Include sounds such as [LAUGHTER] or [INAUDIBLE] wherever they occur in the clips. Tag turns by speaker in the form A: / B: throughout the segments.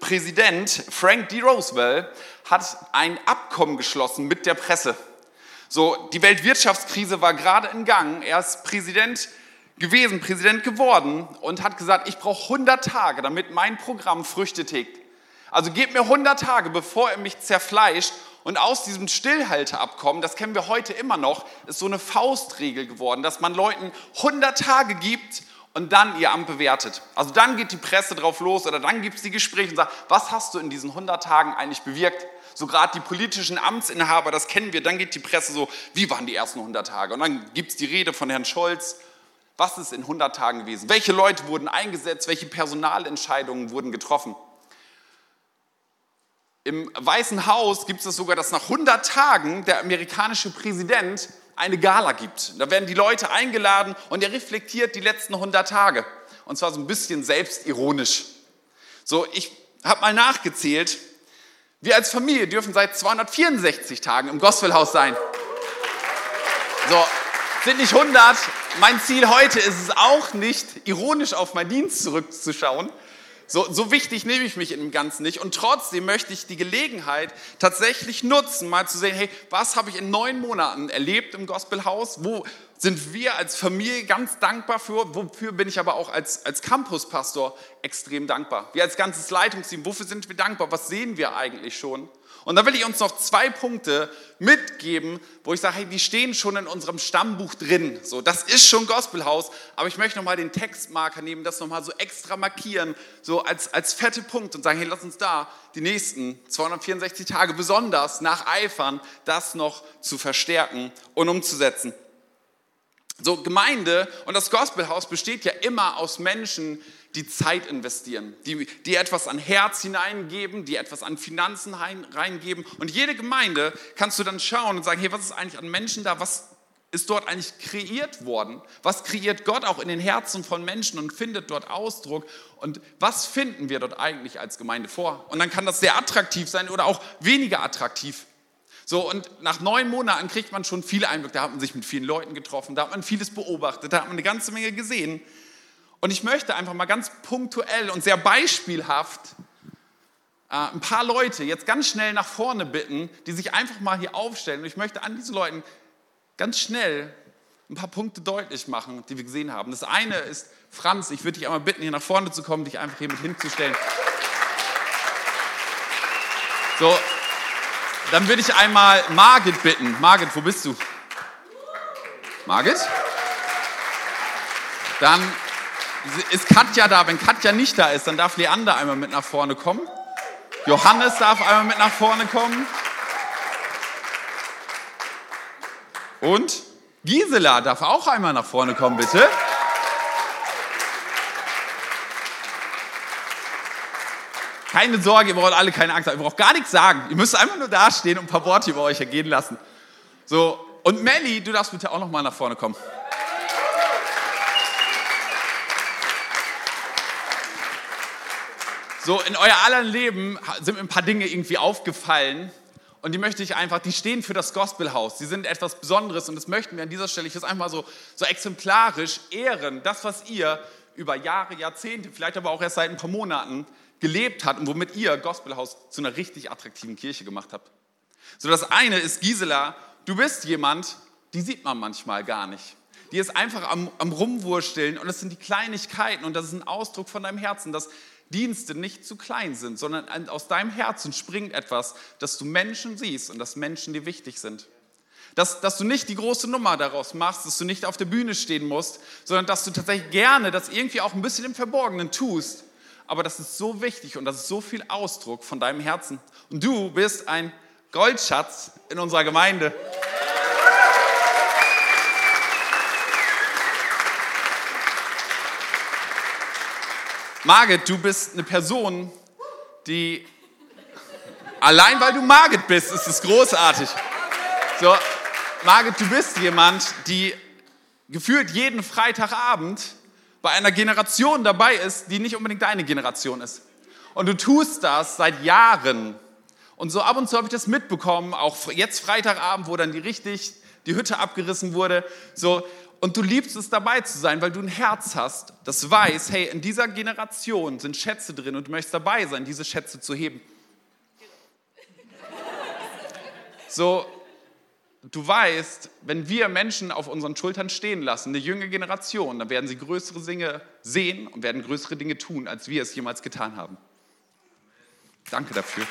A: Präsident Frank D. Roosevelt hat ein Abkommen geschlossen mit der Presse. So, die Weltwirtschaftskrise war gerade in Gang. Er ist Präsident gewesen, Präsident geworden und hat gesagt, ich brauche 100 Tage, damit mein Programm Früchte trägt. Also gebt mir 100 Tage, bevor er mich zerfleischt. Und aus diesem Stillhalteabkommen, das kennen wir heute immer noch, ist so eine Faustregel geworden, dass man Leuten 100 Tage gibt und dann ihr Amt bewertet. Also dann geht die Presse drauf los oder dann gibt es die Gespräche und sagt, was hast du in diesen 100 Tagen eigentlich bewirkt? So gerade die politischen Amtsinhaber, das kennen wir, dann geht die Presse so, wie waren die ersten 100 Tage? Und dann gibt es die Rede von Herrn Scholz, was ist in 100 Tagen gewesen? Welche Leute wurden eingesetzt? Welche Personalentscheidungen wurden getroffen? Im Weißen Haus gibt es sogar, dass nach 100 Tagen der amerikanische Präsident eine Gala gibt. Da werden die Leute eingeladen und er reflektiert die letzten 100 Tage. Und zwar so ein bisschen selbstironisch. So, ich habe mal nachgezählt. Wir als Familie dürfen seit 264 Tagen im Gospelhaus sein. So, sind nicht 100. Mein Ziel heute ist es auch nicht, ironisch auf meinen Dienst zurückzuschauen, so, so wichtig nehme ich mich im Ganzen nicht. Und trotzdem möchte ich die Gelegenheit tatsächlich nutzen, mal zu sehen, hey, was habe ich in neun Monaten erlebt im Gospelhaus? Wo sind wir als Familie ganz dankbar für? Wofür bin ich aber auch als, als Campuspastor extrem dankbar? Wir als ganzes Leitungsteam, wofür sind wir dankbar? Was sehen wir eigentlich schon? Und da will ich uns noch zwei Punkte mitgeben, wo ich sage, hey, die stehen schon in unserem Stammbuch drin. So, das ist schon Gospelhaus, aber ich möchte nochmal den Textmarker nehmen, das nochmal so extra markieren, so als, als fette Punkt und sagen, hey, lass uns da die nächsten 264 Tage besonders nacheifern, das noch zu verstärken und umzusetzen. So, Gemeinde und das Gospelhaus besteht ja immer aus Menschen, die Zeit investieren, die, die etwas an Herz hineingeben, die etwas an Finanzen reingeben. Und jede Gemeinde kannst du dann schauen und sagen, hey, was ist eigentlich an Menschen da? Was ist dort eigentlich kreiert worden? Was kreiert Gott auch in den Herzen von Menschen und findet dort Ausdruck? Und was finden wir dort eigentlich als Gemeinde vor? Und dann kann das sehr attraktiv sein oder auch weniger attraktiv. So, und nach neun Monaten kriegt man schon viele Einblicke. Da hat man sich mit vielen Leuten getroffen, da hat man vieles beobachtet, da hat man eine ganze Menge gesehen. Und ich möchte einfach mal ganz punktuell und sehr beispielhaft äh, ein paar Leute jetzt ganz schnell nach vorne bitten, die sich einfach mal hier aufstellen. Und ich möchte an diesen Leuten ganz schnell ein paar Punkte deutlich machen, die wir gesehen haben. Das eine ist Franz. Ich würde dich einmal bitten, hier nach vorne zu kommen, dich einfach hier mit hinzustellen. So, dann würde ich einmal Margit bitten. Margit, wo bist du? Margit? Dann ist Katja da? Wenn Katja nicht da ist, dann darf Leander einmal mit nach vorne kommen. Johannes darf einmal mit nach vorne kommen. Und Gisela darf auch einmal nach vorne kommen, bitte. Keine Sorge, ihr braucht alle keine Angst haben. Ihr braucht gar nichts sagen. Ihr müsst einfach nur dastehen und ein paar Worte über euch ergehen lassen. So, und Melli, du darfst bitte auch noch mal nach vorne kommen. So, in euer aller Leben sind mir ein paar Dinge irgendwie aufgefallen und die möchte ich einfach, die stehen für das Gospelhaus. Die sind etwas Besonderes und das möchten wir an dieser Stelle, ich will es einfach so, so exemplarisch ehren, das, was ihr über Jahre, Jahrzehnte, vielleicht aber auch erst seit ein paar Monaten gelebt habt und womit ihr Gospelhaus zu einer richtig attraktiven Kirche gemacht habt. So, das eine ist, Gisela, du bist jemand, die sieht man manchmal gar nicht. Die ist einfach am, am Rumwursteln und das sind die Kleinigkeiten und das ist ein Ausdruck von deinem Herzen, dass Dienste nicht zu klein sind, sondern aus deinem Herzen springt etwas, dass du Menschen siehst und dass Menschen dir wichtig sind. Dass, dass du nicht die große Nummer daraus machst, dass du nicht auf der Bühne stehen musst, sondern dass du tatsächlich gerne das irgendwie auch ein bisschen im Verborgenen tust. Aber das ist so wichtig und das ist so viel Ausdruck von deinem Herzen. Und du bist ein Goldschatz in unserer Gemeinde. Margit, du bist eine Person, die allein weil du Margit bist, ist es großartig. So, Margit, du bist jemand, die gefühlt jeden Freitagabend bei einer Generation dabei ist, die nicht unbedingt deine Generation ist. Und du tust das seit Jahren. Und so ab und zu habe ich das mitbekommen, auch jetzt Freitagabend, wo dann die richtig die Hütte abgerissen wurde. So, Und du liebst es dabei zu sein, weil du ein Herz hast, das weiß, hey, in dieser Generation sind Schätze drin und du möchtest dabei sein, diese Schätze zu heben. So, du weißt, wenn wir Menschen auf unseren Schultern stehen lassen, eine junge Generation, dann werden sie größere Dinge sehen und werden größere Dinge tun, als wir es jemals getan haben. Danke dafür.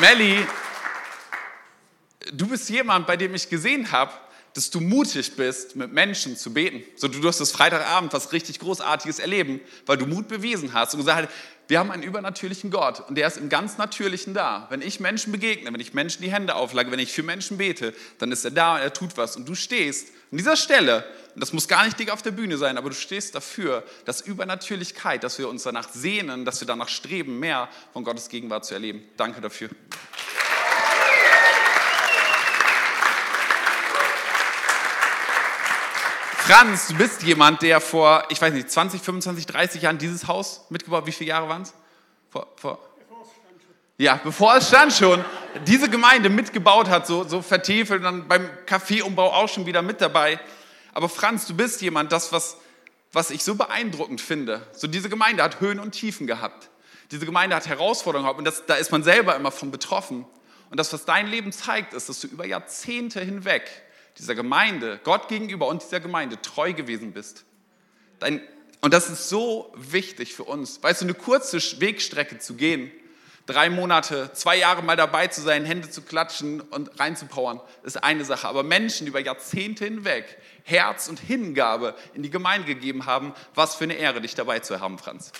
A: Melli du bist jemand, bei dem ich gesehen habe, dass du mutig bist, mit Menschen zu beten. So, du das Freitagabend was richtig Großartiges erleben, weil du Mut bewiesen hast und gesagt hast, wir haben einen übernatürlichen Gott und der ist im ganz Natürlichen da. Wenn ich Menschen begegne, wenn ich Menschen die Hände auflage, wenn ich für Menschen bete, dann ist er da und er tut was. Und du stehst an dieser Stelle, und das muss gar nicht dick auf der Bühne sein, aber du stehst dafür, dass Übernatürlichkeit, dass wir uns danach sehnen, dass wir danach streben, mehr von Gottes Gegenwart zu erleben. Danke dafür. Franz, du bist jemand, der vor, ich weiß nicht, 20, 25, 30 Jahren dieses Haus mitgebaut, wie viele Jahre waren es? Vor, vor, ja, bevor es stand schon, diese Gemeinde mitgebaut hat, so, so vertiefelt, dann beim Kaffeeumbau auch schon wieder mit dabei. Aber Franz, du bist jemand, das, was, was ich so beeindruckend finde. So diese Gemeinde hat Höhen und Tiefen gehabt. Diese Gemeinde hat Herausforderungen gehabt und das, da ist man selber immer von betroffen. Und das, was dein Leben zeigt, ist, dass du über Jahrzehnte hinweg dieser Gemeinde, Gott gegenüber und dieser Gemeinde treu gewesen bist. Dein, und das ist so wichtig für uns. Weißt du, eine kurze Wegstrecke zu gehen, drei Monate, zwei Jahre mal dabei zu sein, Hände zu klatschen und reinzupowern, ist eine Sache. Aber Menschen, die über Jahrzehnte hinweg Herz und Hingabe in die Gemeinde gegeben haben, was für eine Ehre, dich dabei zu haben, Franz.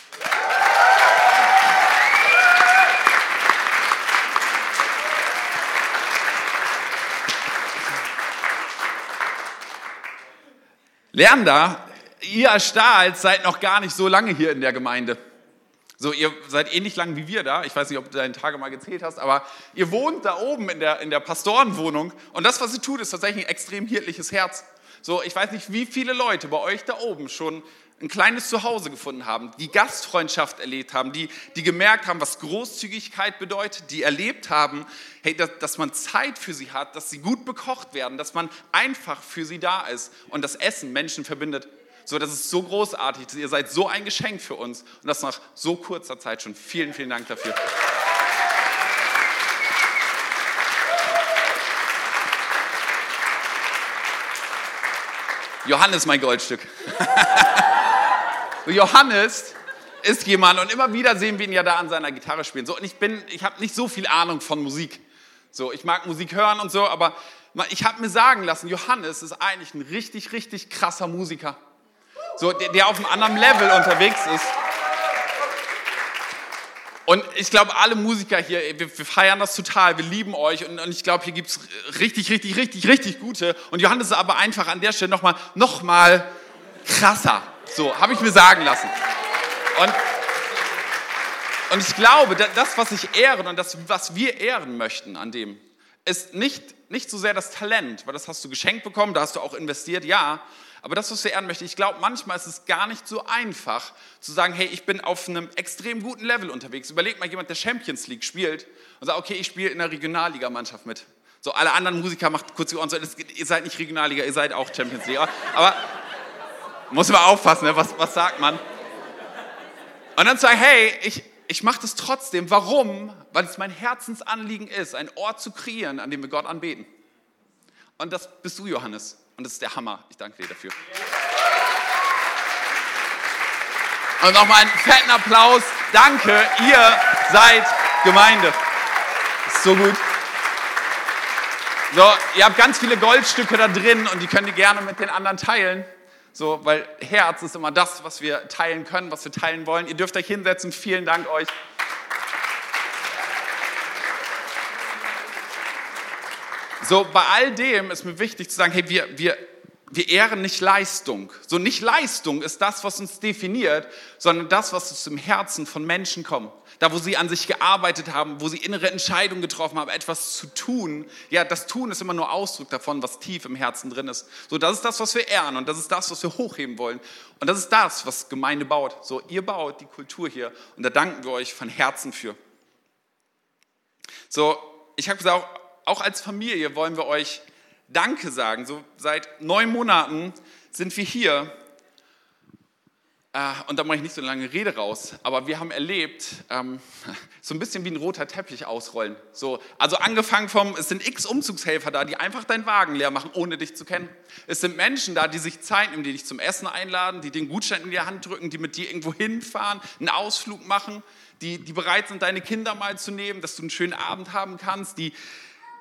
A: Lerner, ihr Stahls seid noch gar nicht so lange hier in der Gemeinde. So, ihr seid ähnlich lang wie wir da. Ich weiß nicht, ob du deine Tage mal gezählt hast, aber ihr wohnt da oben in der, in der Pastorenwohnung. Und das, was ihr tut, ist tatsächlich ein extrem hirtliches Herz. So, ich weiß nicht, wie viele Leute bei euch da oben schon ein kleines Zuhause gefunden haben, die Gastfreundschaft erlebt haben, die, die gemerkt haben, was Großzügigkeit bedeutet, die erlebt haben, hey, dass, dass man Zeit für sie hat, dass sie gut bekocht werden, dass man einfach für sie da ist und das Essen Menschen verbindet. So, das ist so großartig. Ihr seid so ein Geschenk für uns und das nach so kurzer Zeit schon. Vielen, vielen Dank dafür. Johannes, mein Goldstück. [LAUGHS] Johannes ist jemand, und immer wieder sehen wir ihn ja da an seiner Gitarre spielen. So, und ich bin, ich habe nicht so viel Ahnung von Musik. So, ich mag Musik hören und so, aber ich habe mir sagen lassen, Johannes ist eigentlich ein richtig, richtig krasser Musiker. So, der, der auf einem anderen Level unterwegs ist. Und ich glaube, alle Musiker hier, wir, wir, feiern das total, wir lieben euch und, und ich glaube, hier gibt es richtig, richtig, richtig, richtig gute. Und Johannes ist aber einfach an der Stelle nochmal noch mal krasser. So, habe ich mir sagen lassen. Und, und ich glaube, das, was ich ehren und das, was wir ehren möchten an dem, ist nicht, nicht so sehr das Talent, weil das hast du geschenkt bekommen, da hast du auch investiert, ja. Aber das, was wir ehren möchten, ich glaube, manchmal ist es gar nicht so einfach zu sagen, hey, ich bin auf einem extrem guten Level unterwegs. Überleg mal jemand, der Champions League spielt und sagt, okay, ich spiele in der Regionalligamannschaft mit. So, alle anderen Musiker machen kurz die Ohren so, ihr seid nicht Regionalliga, ihr seid auch Champions League. Aber muss man aufpassen, ne? was, was sagt man? Und dann sagen, hey, ich, ich mache das trotzdem. Warum? Weil es mein Herzensanliegen ist, einen Ort zu kreieren, an dem wir Gott anbeten. Und das bist du, Johannes. Und das ist der Hammer. Ich danke dir dafür. Und nochmal einen fetten Applaus. Danke, ihr seid Gemeinde. Ist so gut. So, ihr habt ganz viele Goldstücke da drin und die könnt ihr gerne mit den anderen teilen. So, weil Herz ist immer das, was wir teilen können, was wir teilen wollen. Ihr dürft euch hinsetzen. Vielen Dank euch. So, bei all dem ist mir wichtig zu sagen, hey, wir, wir, wir ehren nicht Leistung. So, nicht Leistung ist das, was uns definiert, sondern das, was aus dem Herzen von Menschen kommt da wo sie an sich gearbeitet haben, wo sie innere Entscheidungen getroffen haben, etwas zu tun. Ja, das Tun ist immer nur Ausdruck davon, was tief im Herzen drin ist. So, das ist das, was wir ehren und das ist das, was wir hochheben wollen. Und das ist das, was Gemeinde baut. So, ihr baut die Kultur hier und da danken wir euch von Herzen für. So, ich habe gesagt, auch als Familie wollen wir euch Danke sagen. So seit neun Monaten sind wir hier äh, und da mache ich nicht so eine lange Rede raus, aber wir haben erlebt, ähm, [LAUGHS] so ein bisschen wie ein roter Teppich ausrollen. So, also angefangen vom, es sind x Umzugshelfer da, die einfach deinen Wagen leer machen, ohne dich zu kennen. Es sind Menschen da, die sich Zeit nehmen, die dich zum Essen einladen, die den Gutschein in die Hand drücken, die mit dir irgendwo hinfahren, einen Ausflug machen, die, die bereit sind, deine Kinder mal zu nehmen, dass du einen schönen Abend haben kannst, die,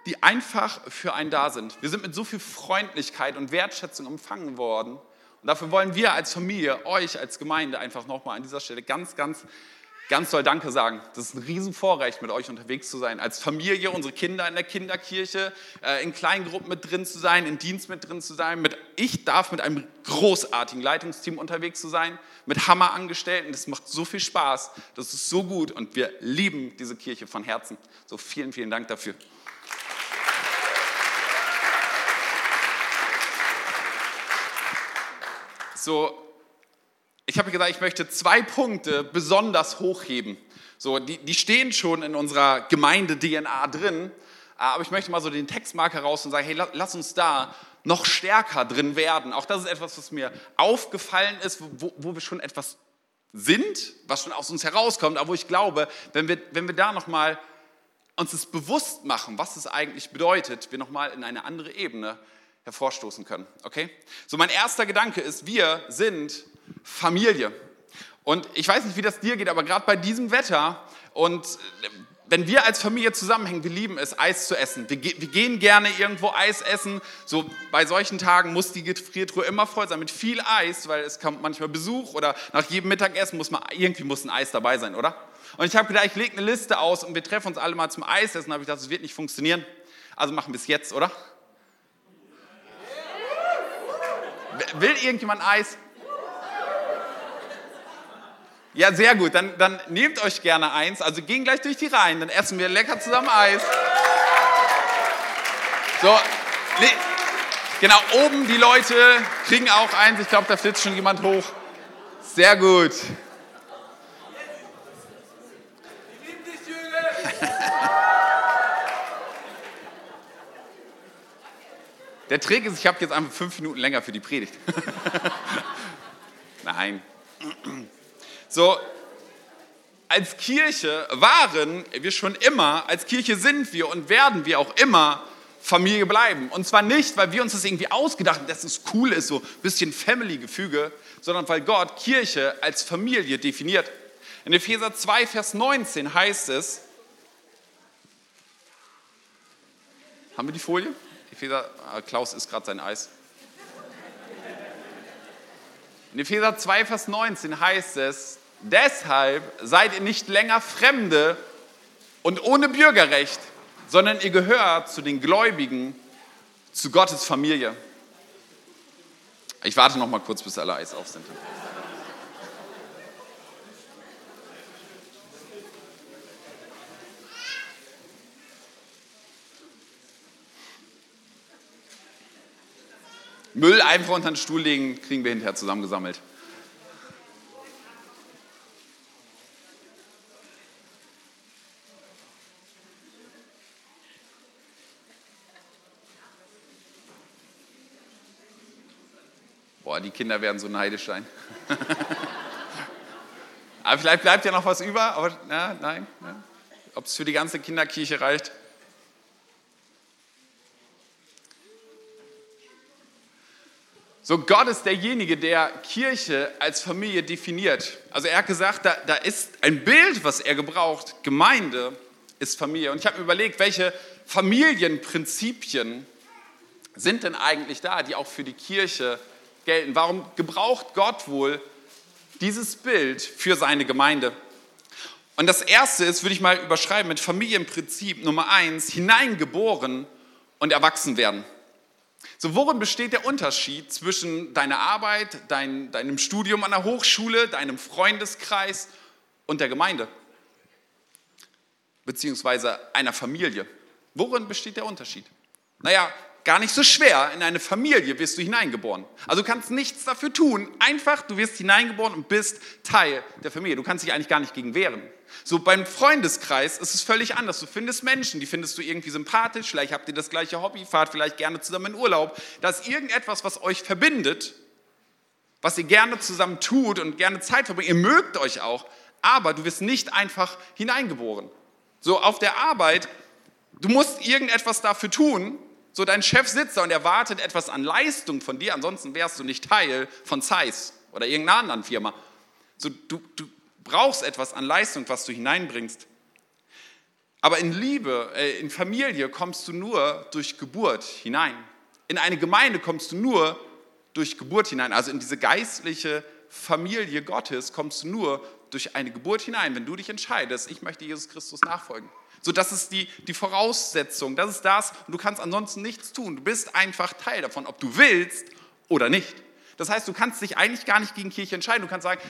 A: die einfach für einen da sind. Wir sind mit so viel Freundlichkeit und Wertschätzung empfangen worden. Und dafür wollen wir als Familie, euch als Gemeinde einfach nochmal an dieser Stelle ganz, ganz, ganz doll Danke sagen. Das ist ein Riesenvorrecht, mit euch unterwegs zu sein. Als Familie, unsere Kinder in der Kinderkirche, äh, in kleinen Gruppen mit drin zu sein, in Dienst mit drin zu sein. Mit, ich darf mit einem großartigen Leitungsteam unterwegs zu sein, mit Hammerangestellten. Das macht so viel Spaß. Das ist so gut und wir lieben diese Kirche von Herzen. So vielen, vielen Dank dafür. So, ich habe gesagt, ich möchte zwei Punkte besonders hochheben. So, die, die stehen schon in unserer Gemeinde-DNA drin, aber ich möchte mal so den Textmarker raus und sagen, hey, lass uns da noch stärker drin werden. Auch das ist etwas, was mir aufgefallen ist, wo, wo wir schon etwas sind, was schon aus uns herauskommt, aber wo ich glaube, wenn wir, wenn wir da nochmal uns das bewusst machen, was es eigentlich bedeutet, wir nochmal in eine andere Ebene hervorstoßen können. Okay? So, mein erster Gedanke ist, wir sind Familie. Und ich weiß nicht, wie das dir geht, aber gerade bei diesem Wetter und äh, wenn wir als Familie zusammenhängen, wir lieben es, Eis zu essen. Wir, wir, gehen gerne irgendwo Eis essen. So bei solchen Tagen muss die Gefriertruhe immer voll sein mit viel Eis, weil es kommt manchmal Besuch oder nach jedem Mittagessen muss man irgendwie muss ein Eis dabei sein, oder? Und ich habe gedacht, ich lege eine Liste aus und wir treffen uns alle mal zum Eisessen. Habe ich gedacht, das wird nicht funktionieren. Also machen wir es jetzt, oder? Will irgendjemand Eis? Ja, sehr gut. Dann, dann nehmt euch gerne eins. Also gehen gleich durch die Reihen. Dann essen wir lecker zusammen Eis. So, nee, genau, oben die Leute kriegen auch eins. Ich glaube, da flitzt schon jemand hoch. Sehr gut. Der Trick ist, ich habe jetzt einfach fünf Minuten länger für die Predigt. [LAUGHS] Nein. So, als Kirche waren wir schon immer, als Kirche sind wir und werden wir auch immer Familie bleiben. Und zwar nicht, weil wir uns das irgendwie ausgedacht haben, dass es cool ist, so ein bisschen Family-Gefüge, sondern weil Gott Kirche als Familie definiert. In Epheser 2, Vers 19 heißt es, haben wir die Folie? Epheser, ah, Klaus isst gerade sein Eis. In Epheser 2, Vers 19 heißt es, deshalb seid ihr nicht länger Fremde und ohne Bürgerrecht, sondern ihr gehört zu den Gläubigen, zu Gottes Familie. Ich warte noch mal kurz, bis alle Eis auf sind. Müll einfach unter den Stuhl legen, kriegen wir hinterher zusammengesammelt. Boah, die Kinder werden so neidisch sein. [LAUGHS] aber vielleicht bleibt ja noch was über, aber ja, nein. Ja. Ob es für die ganze Kinderkirche reicht. So, Gott ist derjenige, der Kirche als Familie definiert. Also er hat gesagt, da, da ist ein Bild, was er gebraucht. Gemeinde ist Familie. Und ich habe mir überlegt, welche Familienprinzipien sind denn eigentlich da, die auch für die Kirche gelten? Warum gebraucht Gott wohl dieses Bild für seine Gemeinde? Und das erste ist, würde ich mal überschreiben mit Familienprinzip Nummer eins, hineingeboren und erwachsen werden. So, worin besteht der Unterschied zwischen deiner Arbeit, dein, deinem Studium an der Hochschule, deinem Freundeskreis und der Gemeinde? Beziehungsweise einer Familie. Worin besteht der Unterschied? Naja, gar nicht so schwer. In eine Familie wirst du hineingeboren. Also du kannst nichts dafür tun. Einfach, du wirst hineingeboren und bist Teil der Familie. Du kannst dich eigentlich gar nicht gegen wehren. So beim Freundeskreis ist es völlig anders. Du findest Menschen, die findest du irgendwie sympathisch. Vielleicht habt ihr das gleiche Hobby, fahrt vielleicht gerne zusammen in Urlaub. Da ist irgendetwas, was euch verbindet, was ihr gerne zusammen tut und gerne Zeit verbringt. Ihr mögt euch auch, aber du wirst nicht einfach hineingeboren. So auf der Arbeit, du musst irgendetwas dafür tun, so, dein Chef sitzt da und erwartet etwas an Leistung von dir, ansonsten wärst du nicht Teil von Zeiss oder irgendeiner anderen Firma. So, du, du brauchst etwas an Leistung, was du hineinbringst. Aber in Liebe, äh, in Familie kommst du nur durch Geburt hinein. In eine Gemeinde kommst du nur durch Geburt hinein. Also in diese geistliche Familie Gottes kommst du nur durch eine Geburt hinein, wenn du dich entscheidest, ich möchte Jesus Christus nachfolgen. So, das ist die, die Voraussetzung, das ist das und du kannst ansonsten nichts tun. Du bist einfach Teil davon, ob du willst oder nicht. Das heißt, du kannst dich eigentlich gar nicht gegen Kirche entscheiden. Du kannst sagen,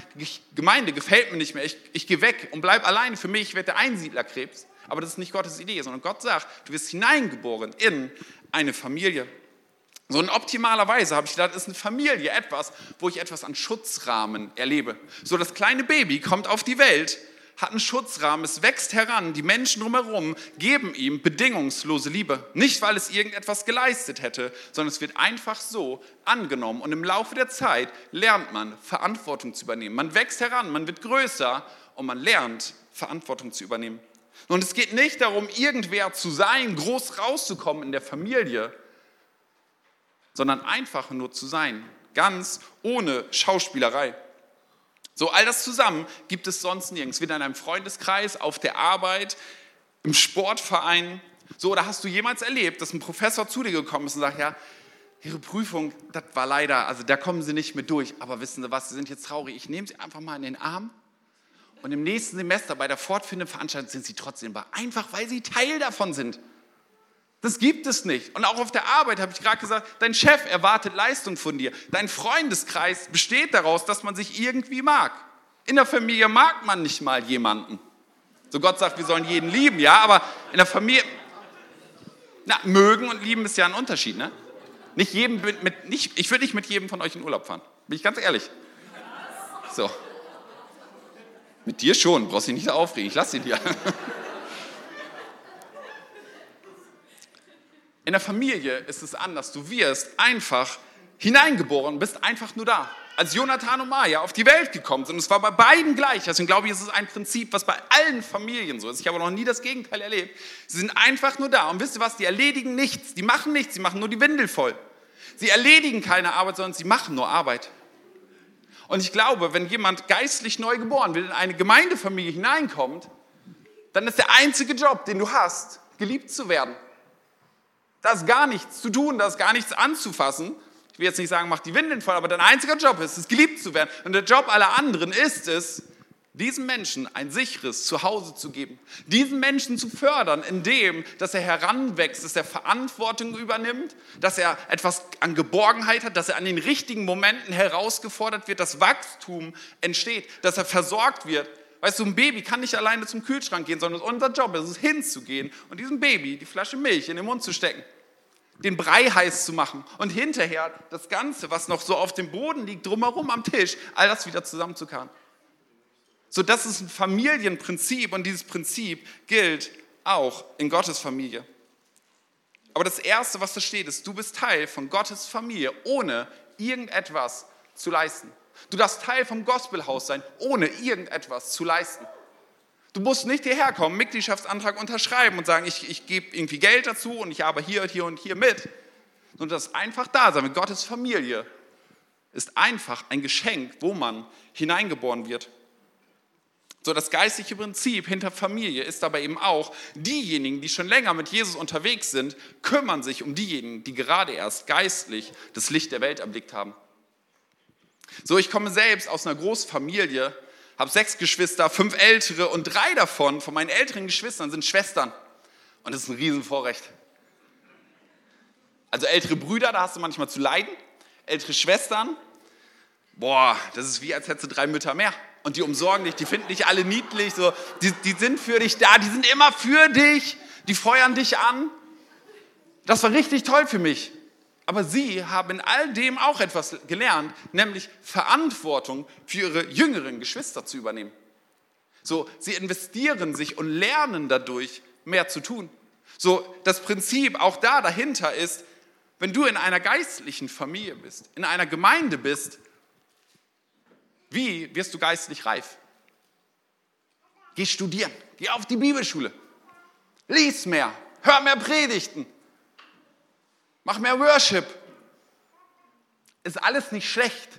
A: Gemeinde gefällt mir nicht mehr, ich, ich gehe weg und bleib alleine. Für mich wird der Einsiedlerkrebs. Aber das ist nicht Gottes Idee, sondern Gott sagt, du wirst hineingeboren in eine Familie. So in optimaler Weise habe ich gedacht, ist eine Familie etwas, wo ich etwas an Schutzrahmen erlebe. So das kleine Baby kommt auf die Welt hat einen Schutzrahmen, es wächst heran, die Menschen drumherum geben ihm bedingungslose Liebe. Nicht, weil es irgendetwas geleistet hätte, sondern es wird einfach so angenommen. Und im Laufe der Zeit lernt man, Verantwortung zu übernehmen. Man wächst heran, man wird größer und man lernt, Verantwortung zu übernehmen. Und es geht nicht darum, irgendwer zu sein, groß rauszukommen in der Familie, sondern einfach nur zu sein, ganz ohne Schauspielerei. So, all das zusammen gibt es sonst nirgends. Weder in einem Freundeskreis, auf der Arbeit, im Sportverein. So, oder hast du jemals erlebt, dass ein Professor zu dir gekommen ist und sagt, ja, Ihre Prüfung, das war leider, also da kommen Sie nicht mit durch. Aber wissen Sie was, Sie sind jetzt traurig. Ich nehme Sie einfach mal in den Arm und im nächsten Semester bei der fortführenden Veranstaltung sind Sie trotzdem bei. Einfach, weil Sie Teil davon sind. Das gibt es nicht. Und auch auf der Arbeit habe ich gerade gesagt, dein Chef erwartet Leistung von dir. Dein Freundeskreis besteht daraus, dass man sich irgendwie mag. In der Familie mag man nicht mal jemanden. So Gott sagt, wir sollen jeden lieben, ja, aber in der Familie, na, mögen und lieben ist ja ein Unterschied, ne? Nicht jedem mit, nicht, ich würde nicht mit jedem von euch in Urlaub fahren. Bin ich ganz ehrlich. So. Mit dir schon, brauchst dich nicht aufregen, ich lasse ihn dir. In der Familie ist es anders. Du wirst einfach hineingeboren, bist einfach nur da. Als Jonathan und Maya auf die Welt gekommen sind, es war bei beiden gleich, deswegen glaube ich, es ist ein Prinzip, was bei allen Familien so ist. Ich habe noch nie das Gegenteil erlebt. Sie sind einfach nur da. Und wisst ihr was? Die erledigen nichts. Die machen nichts. Sie machen nur die Windel voll. Sie erledigen keine Arbeit, sondern sie machen nur Arbeit. Und ich glaube, wenn jemand geistlich neu geboren wird, in eine Gemeindefamilie hineinkommt, dann ist der einzige Job, den du hast, geliebt zu werden. Da ist gar nichts zu tun, da ist gar nichts anzufassen. Ich will jetzt nicht sagen, mach die Windeln voll, aber dein einziger Job ist es, geliebt zu werden. Und der Job aller anderen ist es, diesen Menschen ein sicheres Zuhause zu geben, diesen Menschen zu fördern, indem, dass er heranwächst, dass er Verantwortung übernimmt, dass er etwas an Geborgenheit hat, dass er an den richtigen Momenten herausgefordert wird, dass Wachstum entsteht, dass er versorgt wird. Weißt du, ein Baby kann nicht alleine zum Kühlschrank gehen, sondern unser Job ist es, hinzugehen und diesem Baby die Flasche Milch in den Mund zu stecken, den Brei heiß zu machen und hinterher das Ganze, was noch so auf dem Boden liegt, drumherum am Tisch, all das wieder zusammenzukarren. So, das ist ein Familienprinzip und dieses Prinzip gilt auch in Gottes Familie. Aber das Erste, was da steht, ist, du bist Teil von Gottes Familie, ohne irgendetwas zu leisten. Du darfst Teil vom Gospelhaus sein, ohne irgendetwas zu leisten. Du musst nicht hierher kommen, Mitgliedschaftsantrag unterschreiben und sagen, ich, ich gebe irgendwie Geld dazu und ich habe hier und hier und hier mit. Sondern das einfach da sein mit Gottes Familie ist einfach ein Geschenk, wo man hineingeboren wird. So, das geistliche Prinzip hinter Familie ist aber eben auch, diejenigen, die schon länger mit Jesus unterwegs sind, kümmern sich um diejenigen, die gerade erst geistlich das Licht der Welt erblickt haben. So, ich komme selbst aus einer Großfamilie, habe sechs Geschwister, fünf ältere und drei davon, von meinen älteren Geschwistern, sind Schwestern. Und das ist ein Riesenvorrecht. Also ältere Brüder, da hast du manchmal zu leiden. Ältere Schwestern, boah, das ist wie, als hättest du drei Mütter mehr. Und die umsorgen dich, die finden dich alle niedlich, so, die, die sind für dich da, die sind immer für dich, die feuern dich an. Das war richtig toll für mich. Aber sie haben in all dem auch etwas gelernt, nämlich Verantwortung für ihre jüngeren Geschwister zu übernehmen. So, sie investieren sich und lernen dadurch mehr zu tun. So, das Prinzip auch da dahinter ist, wenn du in einer geistlichen Familie bist, in einer Gemeinde bist, wie wirst du geistlich reif? Geh studieren, geh auf die Bibelschule, lies mehr, hör mehr Predigten, mach mehr Worship. Ist alles nicht schlecht.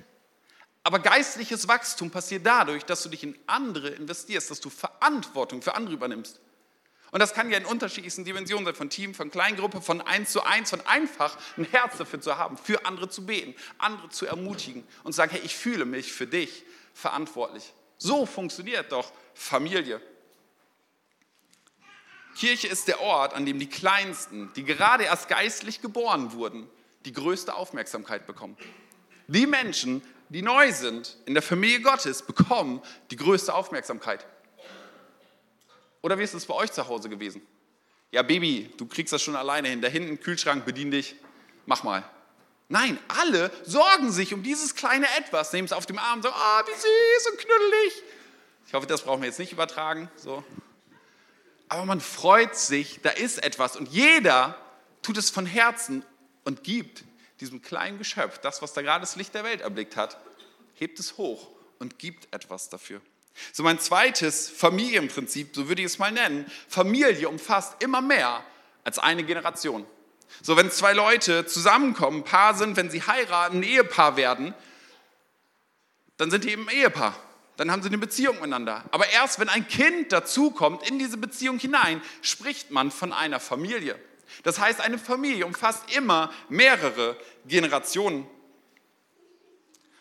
A: Aber geistliches Wachstum passiert dadurch, dass du dich in andere investierst, dass du Verantwortung für andere übernimmst. Und das kann ja in unterschiedlichsten Dimensionen sein, von Team, von Kleingruppe, von eins zu eins, von einfach ein Herz dafür zu haben, für andere zu beten, andere zu ermutigen und zu sagen, hey, ich fühle mich für dich verantwortlich. So funktioniert doch Familie. Kirche ist der Ort, an dem die Kleinsten, die gerade erst geistlich geboren wurden, die größte Aufmerksamkeit bekommen. Die Menschen, die neu sind in der Familie Gottes, bekommen die größte Aufmerksamkeit. Oder wie ist es bei euch zu Hause gewesen? Ja, Baby, du kriegst das schon alleine hin. Da hinten, Kühlschrank, bedien dich, mach mal. Nein, alle sorgen sich um dieses kleine Etwas, nehmen es auf dem Arm sagen, ah, wie süß und knuddelig. Ich hoffe, das brauchen wir jetzt nicht übertragen. So. Aber man freut sich, da ist etwas und jeder tut es von Herzen und gibt diesem kleinen Geschöpf, das, was da gerade das Licht der Welt erblickt hat, hebt es hoch und gibt etwas dafür. So mein zweites Familienprinzip, so würde ich es mal nennen, Familie umfasst immer mehr als eine Generation. So, wenn zwei Leute zusammenkommen, ein Paar sind, wenn sie heiraten, ein Ehepaar werden, dann sind die eben ein Ehepaar. Dann haben sie eine Beziehung miteinander. Aber erst wenn ein Kind dazukommt in diese Beziehung hinein, spricht man von einer Familie. Das heißt, eine Familie umfasst immer mehrere Generationen.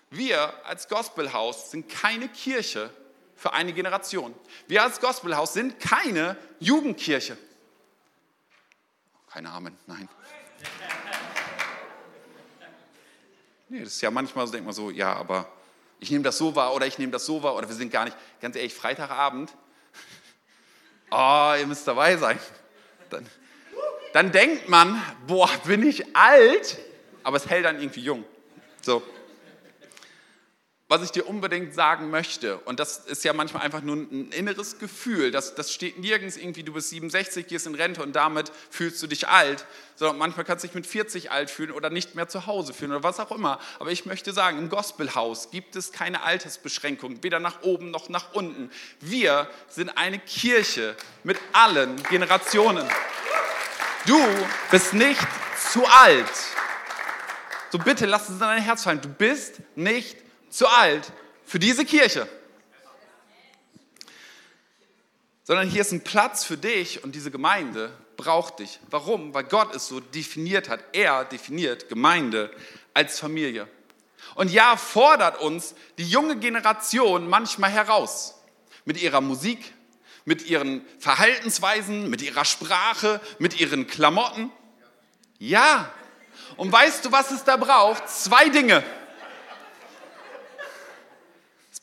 A: Wir als Gospelhaus sind keine Kirche für eine Generation. Wir als Gospelhaus sind keine Jugendkirche. Keine Amen, nein. Nee, das ist ja manchmal so, denkt man so, ja, aber ich nehme das so wahr oder ich nehme das so wahr oder wir sind gar nicht, ganz ehrlich, Freitagabend, oh, [LAUGHS] ihr müsst dabei sein. Dann, dann denkt man, boah, bin ich alt, aber es hält dann irgendwie jung. So was ich dir unbedingt sagen möchte, und das ist ja manchmal einfach nur ein inneres Gefühl, das, das steht nirgends irgendwie, du bist 67, gehst in Rente und damit fühlst du dich alt, sondern manchmal kannst du dich mit 40 alt fühlen oder nicht mehr zu Hause fühlen oder was auch immer. Aber ich möchte sagen, im Gospelhaus gibt es keine Altersbeschränkung, weder nach oben noch nach unten. Wir sind eine Kirche mit allen Generationen. Du bist nicht zu alt. So bitte lass es in dein Herz fallen. Du bist nicht zu alt für diese Kirche. Sondern hier ist ein Platz für dich und diese Gemeinde braucht dich. Warum? Weil Gott es so definiert hat. Er definiert Gemeinde als Familie. Und ja, fordert uns die junge Generation manchmal heraus. Mit ihrer Musik, mit ihren Verhaltensweisen, mit ihrer Sprache, mit ihren Klamotten. Ja. Und weißt du, was es da braucht? Zwei Dinge.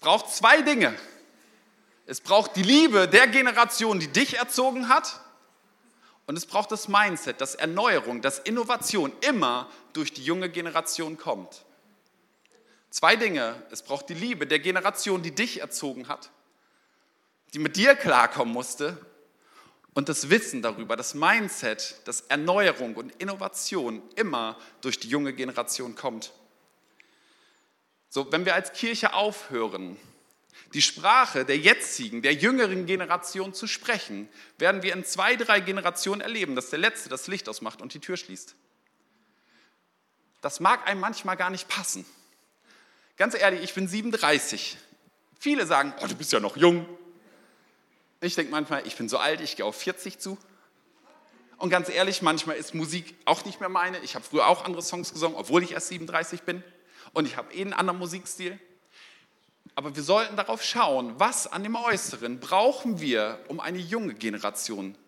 A: Es braucht zwei Dinge. Es braucht die Liebe der Generation, die dich erzogen hat. Und es braucht das Mindset, dass Erneuerung, dass Innovation immer durch die junge Generation kommt. Zwei Dinge. Es braucht die Liebe der Generation, die dich erzogen hat, die mit dir klarkommen musste. Und das Wissen darüber, das Mindset, dass Erneuerung und Innovation immer durch die junge Generation kommt. So, wenn wir als Kirche aufhören, die Sprache der jetzigen, der jüngeren Generation zu sprechen, werden wir in zwei, drei Generationen erleben, dass der Letzte das Licht ausmacht und die Tür schließt. Das mag einem manchmal gar nicht passen. Ganz ehrlich, ich bin 37. Viele sagen, oh, du bist ja noch jung. Ich denke manchmal, ich bin so alt, ich gehe auf 40 zu. Und ganz ehrlich, manchmal ist Musik auch nicht mehr meine. Ich habe früher auch andere Songs gesungen, obwohl ich erst 37 bin und ich habe eh einen anderen Musikstil. Aber wir sollten darauf schauen, was an dem Äußeren brauchen wir, um eine junge Generation